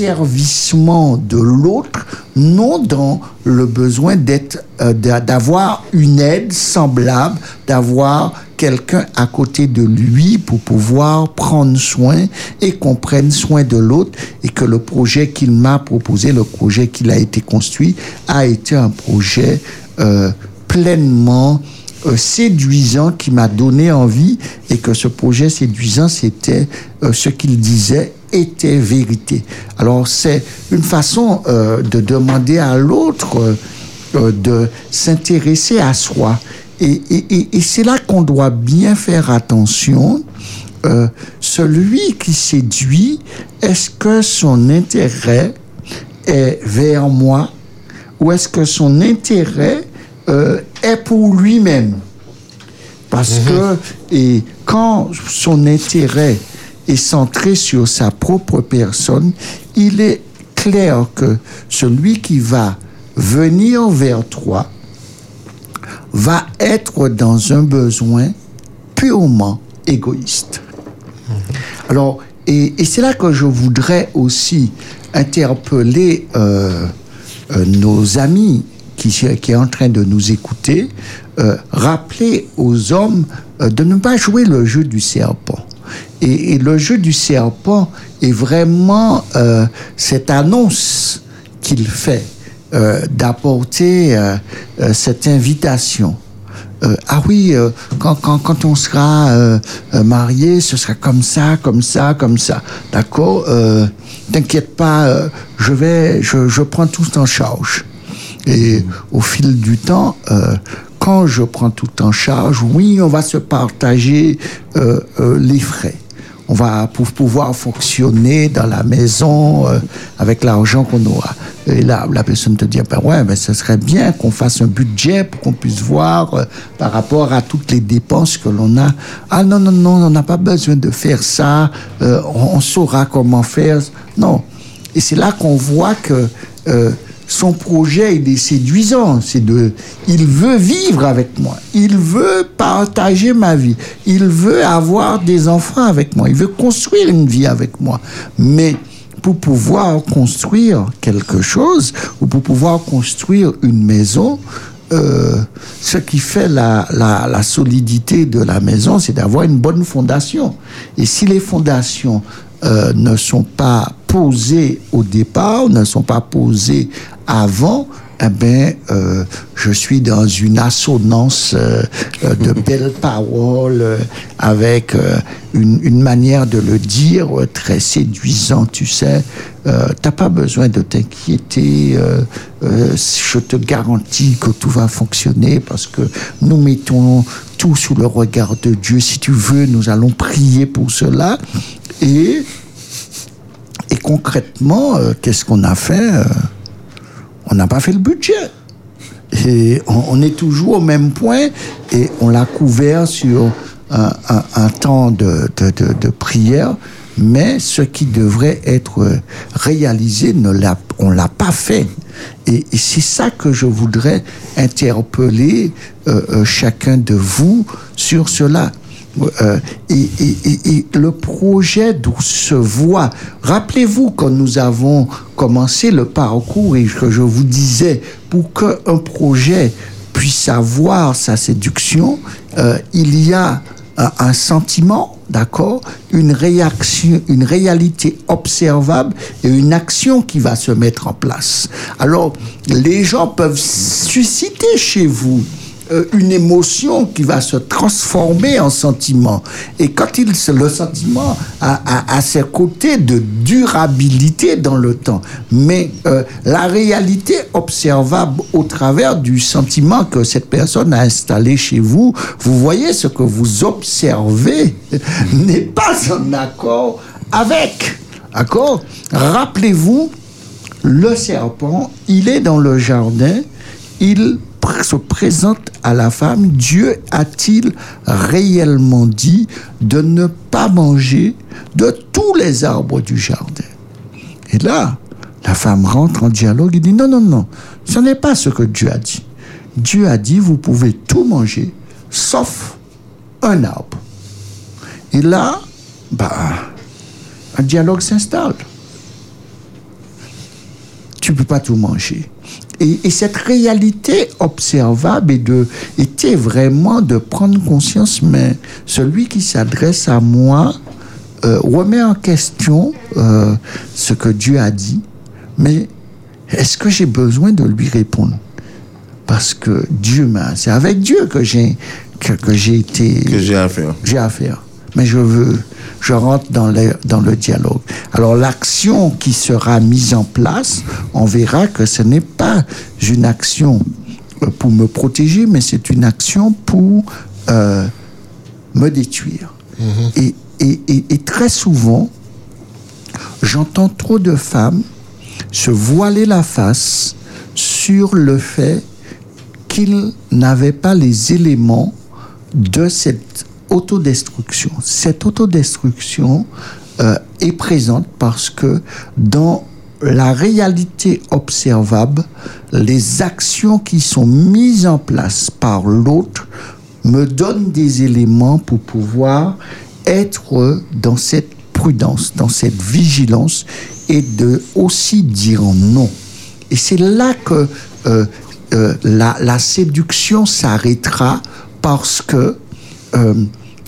l'asservissement de l'autre, non dans le besoin d'être, euh, d'a- d'avoir une aide semblable, d'avoir quelqu'un à côté de lui pour pouvoir prendre soin et qu'on prenne soin de l'autre et que le projet qu'il m'a proposé, le projet qu'il a été construit, a été un projet euh, pleinement euh, séduisant qui m'a donné envie et que ce projet séduisant, c'était euh, ce qu'il disait était vérité. Alors c'est une façon euh, de demander à l'autre euh, euh, de s'intéresser à soi. Et, et- et- c'est là qu'on doit bien faire attention. Euh, celui qui séduit, est-ce que son intérêt est vers moi ou est-ce que son intérêt euh, est pour lui-même. Parce que et quand son intérêt est centré sur sa propre personne, il est clair que celui qui va venir vers toi va être dans un besoin purement égoïste. Alors, et, et c'est là que je voudrais aussi interpeller euh, euh, nos amis qui, est en train de nous écouter, euh, rappeler aux hommes euh, de ne pas jouer le jeu du serpent. Et, le jeu du serpent est vraiment euh, cette annonce qu'il fait euh, d'apporter cette invitation. Ah oui, quand, quand, quand on sera marié, ce sera comme ça, comme ça, comme ça. D'accord T'inquiète pas, je vais, je, je prends tout en charge. Et au fil du temps, euh, quand je prends tout en charge, oui, on va se partager euh, euh, les frais. On va pouvoir fonctionner dans la maison euh, avec l'argent qu'on aura. Et là, la personne te dit, ben ouais, ben ce serait bien qu'on fasse un budget pour qu'on puisse voir euh, par rapport à toutes les dépenses que l'on a. Ah non, non, non, on n'a pas besoin de faire ça. euh, on, on saura comment faire. Non. Et c'est là qu'on voit que euh, son projet est séduisant. C'est de, il veut vivre avec moi. Il veut partager ma vie. Il veut avoir des enfants avec moi. Il veut construire une vie avec moi. Mais pour pouvoir construire quelque chose ou pour pouvoir construire une maison, euh, ce qui fait la, la, la solidité de la maison, c'est d'avoir une bonne fondation. Et si les fondations euh, ne sont pas posées au départ, ne sont pas posées avant, eh ben, euh, je suis dans une assonance euh, euh, de belles paroles, euh, avec une, une manière de le dire très séduisant, tu sais. T'as pas besoin de t'inquiéter. je te garantis que tout va fonctionner parce que nous mettons tout sous le regard de Dieu. Si tu veux, nous allons prier pour cela. Et, et concrètement, qu'est-ce qu'on a fait On n'a pas fait le budget. Et on, on est toujours au même point et on l'a couvert sur un, temps de, prière, mais ce qui devrait être réalisé, ne l'a, on l'a pas fait. Et, et c'est ça que je voudrais interpeller euh, euh, chacun de vous sur cela. Euh, et, le projet d'où se voit. Rappelez-vous quand nous avons commencé le parcours et que je vous disais, pour qu'un projet puisse avoir sa séduction, euh, il y a un, un sentiment, d'accord, une réaction, une réalité observable et une action qui va se mettre en place. Alors, les gens peuvent susciter chez vous euh, une émotion qui va se transformer en sentiment. Et quand il, le sentiment a, a, a ses côtés de durabilité dans le temps, mais euh, la réalité observable au travers du sentiment que cette personne a installé chez vous, vous voyez ce que vous observez n'est pas en accord avec. D'accord? Rappelez-vous, le serpent, il est dans le jardin, il se présente à la femme, Dieu a-t-il réellement dit de ne pas manger de tous les arbres du jardin? Et là, la femme rentre en dialogue et dit non, non, non, ce n'est pas ce que Dieu a dit. Dieu a dit, vous pouvez tout manger, sauf un arbre. Et là, bah, un dialogue s'installe. Tu peux pas tout manger. Et, et cette réalité observable et de, était vraiment de prendre conscience, mais celui qui s'adresse à moi euh, remet en question euh, ce que Dieu a dit, mais est-ce que j'ai besoin de lui répondre? Parce que Dieu m'a... C'est avec Dieu que j'ai que, que j'ai été... Que j'ai à faire. J'ai à faire. Mais je veux, je rentre dans le, dans le dialogue. Alors l'action qui sera mise en place, on verra que ce n'est pas une action euh, pour me protéger, mais c'est une action pour euh, me détruire. Et, et, et, et très souvent, j'entends trop de femmes se voiler la face sur le fait qu'ils n'avaient pas les éléments de cette autodestruction. Cette autodestruction euh, est présente parce que dans la réalité observable, les actions qui sont mises en place par l'autre me donnent des éléments pour pouvoir être dans cette prudence, dans cette vigilance et de aussi dire non. Et c'est là que euh, euh, la, séduction s'arrêtera parce que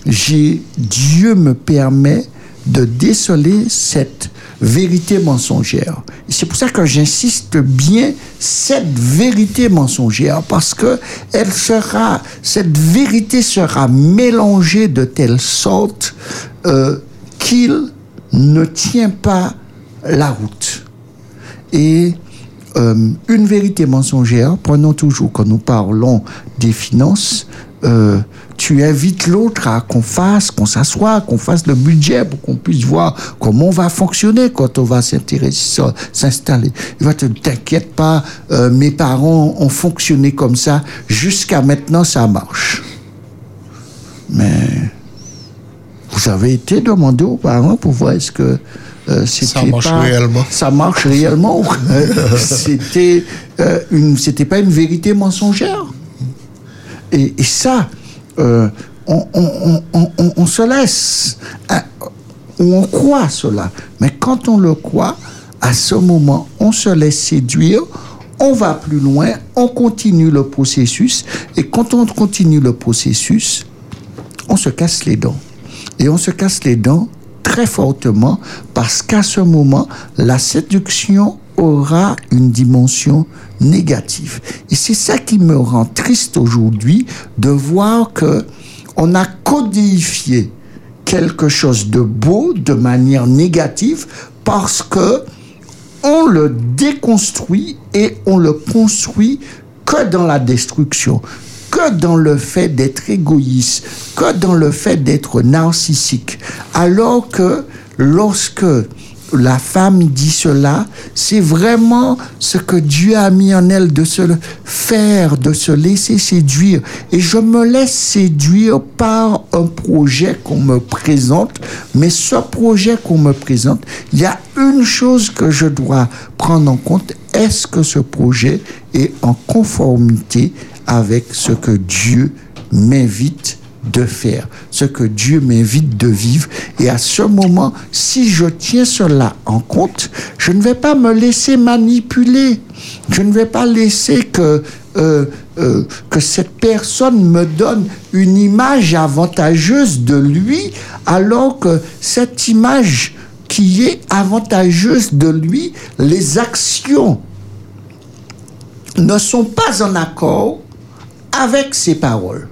Dieu me permet de déceler cette vérité mensongère. C'est pour ça que j'insiste bien cette vérité mensongère parce que elle sera cette vérité sera mélangée de telle sorte euh, qu'il ne tient pas la route. Et euh, une vérité mensongère, prenons toujours quand nous parlons des finances, euh, tu invites l'autre à qu'on fasse, qu'on s'assoie, qu'on fasse le budget pour qu'on puisse voir comment on va fonctionner quand on va s'intéresser, s'installer. Il va te t'inquiète pas, euh, mes parents ont fonctionné comme ça, jusqu'à maintenant ça marche. Mais vous avez été demandé aux parents pour voir est-ce que euh, c'était marche pas- réellement. Ça marche réellement. c'était euh, une, c'était pas une vérité mensongère. Et, et ça, euh, on, se laisse, hein, on croit cela. Mais quand on le croit, à ce moment, on se laisse séduire, on va plus loin, on continue le processus. Et quand on continue le processus, on se casse les dents. Et on se casse les dents très fortement parce qu'à ce moment, la séduction aura une dimension négative. Et c'est ça qui me rend triste aujourd'hui de voir que on a codifié quelque chose de beau de manière négative parce que on le déconstruit et on le construit que dans la destruction, que dans le fait d'être égoïste, que dans le fait d'être narcissique. Alors que lorsque la femme dit cela, c'est vraiment ce que Dieu a mis en elle de se faire, de se laisser séduire. Et je me laisse séduire par un projet qu'on me présente, mais ce projet qu'on me présente, il y a une chose que je dois prendre en compte. Est-ce que ce projet est en conformité avec ce que Dieu m'invite de faire, ce que Dieu m'invite de vivre. Et à ce moment, si je tiens cela en compte, je ne vais pas me laisser manipuler. Je ne vais pas laisser que, euh, euh, que cette personne me donne une image avantageuse de lui, alors que cette image qui est avantageuse de lui, les actions ne sont pas en accord avec ses paroles.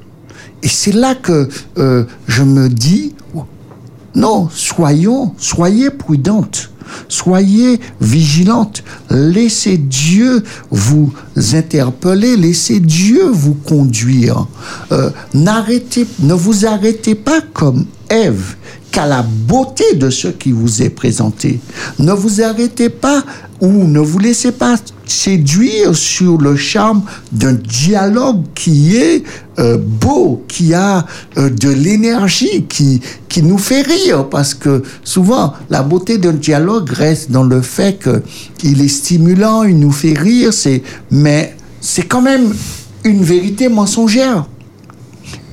Et c'est là que euh, je me dis, non, soyons, soyez prudentes, soyez vigilantes, laissez Dieu vous interpeller, laissez Dieu vous conduire. Euh, n'arrêtez, ne vous arrêtez pas comme Ève qu'à la beauté de ce qui vous est présenté. Ne vous arrêtez pas ou ne vous laissez pas séduire sur le charme d'un dialogue qui est euh, beau, qui a euh, de l'énergie, qui, qui nous fait rire, parce que souvent la beauté d'un dialogue reste dans le fait qu'il est stimulant, il nous fait rire, c'est, mais c'est quand même une vérité mensongère.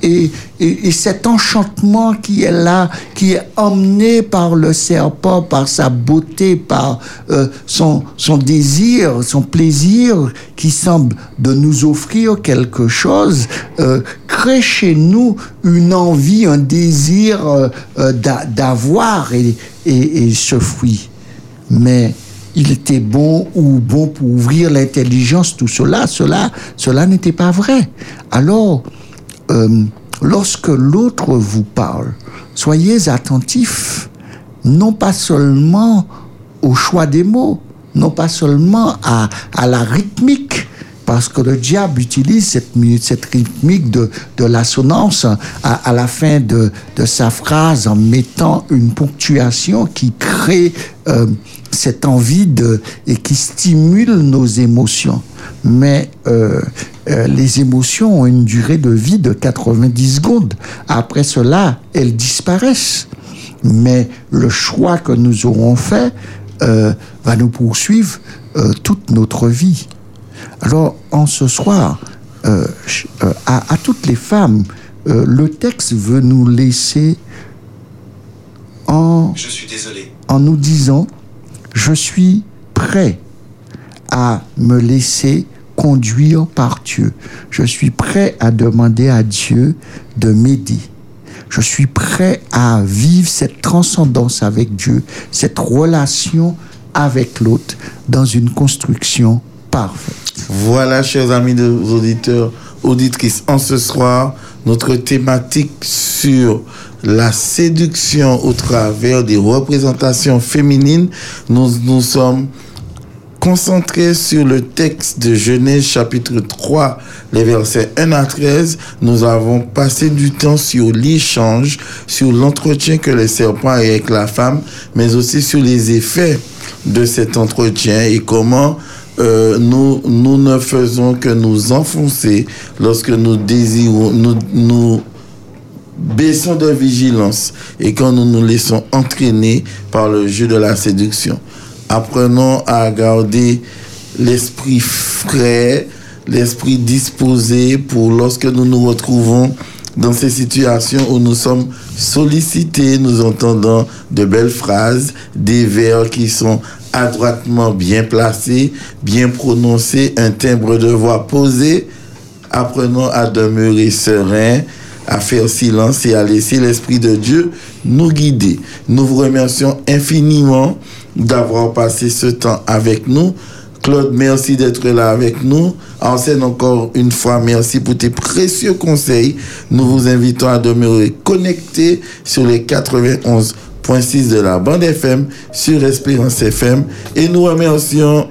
Et, et, et, cet enchantement qui est là, qui est emmené par le serpent, par sa beauté, par euh, son, désir, son plaisir, qui semble de nous offrir quelque chose, euh, crée chez nous une envie, un désir euh, d'avoir et, et, et ce fruit. Mais il était bon ou bon pour ouvrir l'intelligence, tout cela, cela, cela n'était pas vrai. Alors, euh, lorsque l'autre vous parle, soyez attentifs, non pas seulement au choix des mots, non pas seulement à, à la rythmique, parce que le diable utilise cette, cette rythmique de, de l'assonance à, la fin de, de, sa phrase en mettant une ponctuation qui crée euh, cette envie de, et qui stimule nos émotions. Mais euh, euh, les émotions ont une durée de vie de 90 secondes. Après cela, elles disparaissent. Mais le choix que nous aurons fait euh, va nous poursuivre toute notre vie. Alors, en ce soir, à, à, toutes les femmes, le texte veut nous laisser en, Je suis désolé. en nous disant, je suis prêt à me laisser conduire par Dieu. Je suis prêt à demander à Dieu de m'aider. Je suis prêt à vivre cette transcendance avec Dieu, cette relation avec l'autre dans une construction parfaite. Voilà, chers amis de auditeurs, auditrices, en ce soir, notre thématique sur la séduction au travers des représentations féminines. Nous nous sommes concentrés sur le texte de Genèse chapitre 3, les versets 1 à 13. Nous avons passé du temps sur l'échange, sur l'entretien que les serpents avaient avec la femme, mais aussi sur les effets de cet entretien et comment euh, nous, nous ne faisons que nous enfoncer lorsque nous désirons, nous baissons de vigilance et quand nous nous laissons entraîner par le jeu de la séduction. Apprenons à garder l'esprit frais, l'esprit disposé pour lorsque nous nous retrouvons dans ces situations où nous sommes sollicités, nous entendons de belles phrases, des vers qui sont adroitement bien placés, bien prononcés, un timbre de voix posé. Apprenons à demeurer serein, à faire silence et à laisser l'Esprit de Dieu nous guider. Nous vous remercions infiniment d'avoir passé ce temps avec nous. Claude, merci d'être là avec nous. Enseigne encore une fois, merci pour tes précieux conseils. Nous vous invitons à demeurer connectés sur les 91.6 de la bande FM, sur Espérance FM. Et nous remercions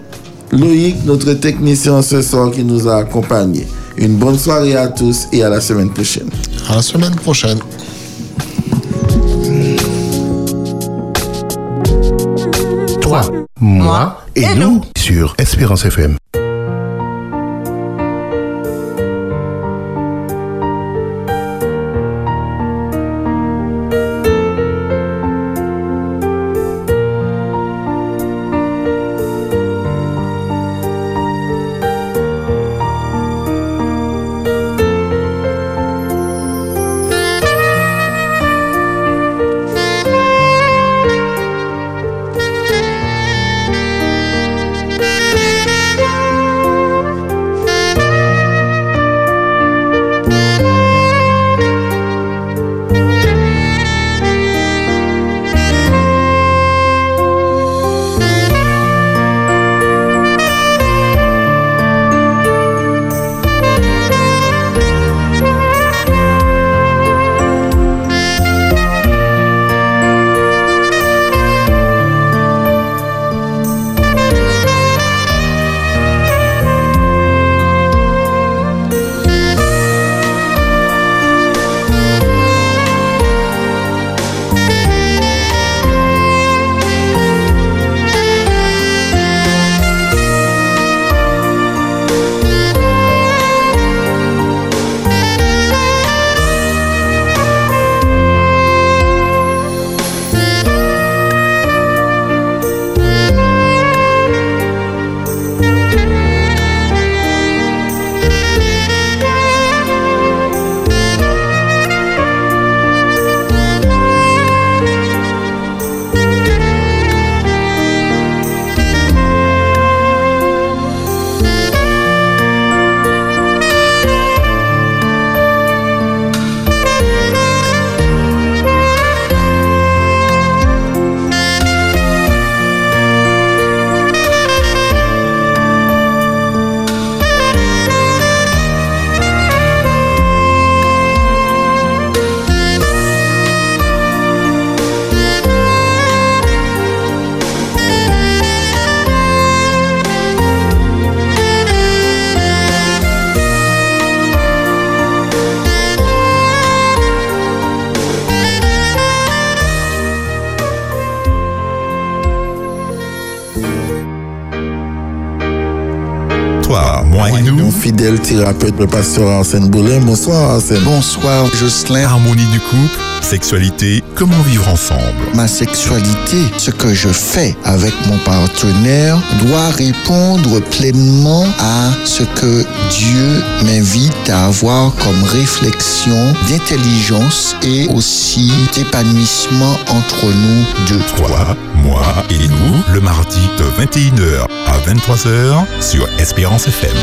Loïc, notre technicien ce soir qui nous a accompagnés. Une bonne soirée à tous et à la semaine prochaine. À la semaine prochaine. Toi, moi et nous sur Espérance FM. Thérapeute, le pasteur Arsène Boulin. Bonsoir Arsène. Bonsoir Jocelyn. Harmonie du couple, sexualité, comment vivre ensemble? Ma sexualité, ce que je fais avec mon partenaire, doit répondre pleinement à ce que Dieu m'invite à avoir comme réflexion d'intelligence et aussi d'épanouissement entre nous deux. Toi, moi et nous, le mardi de 21h à 23h sur Espérance FM.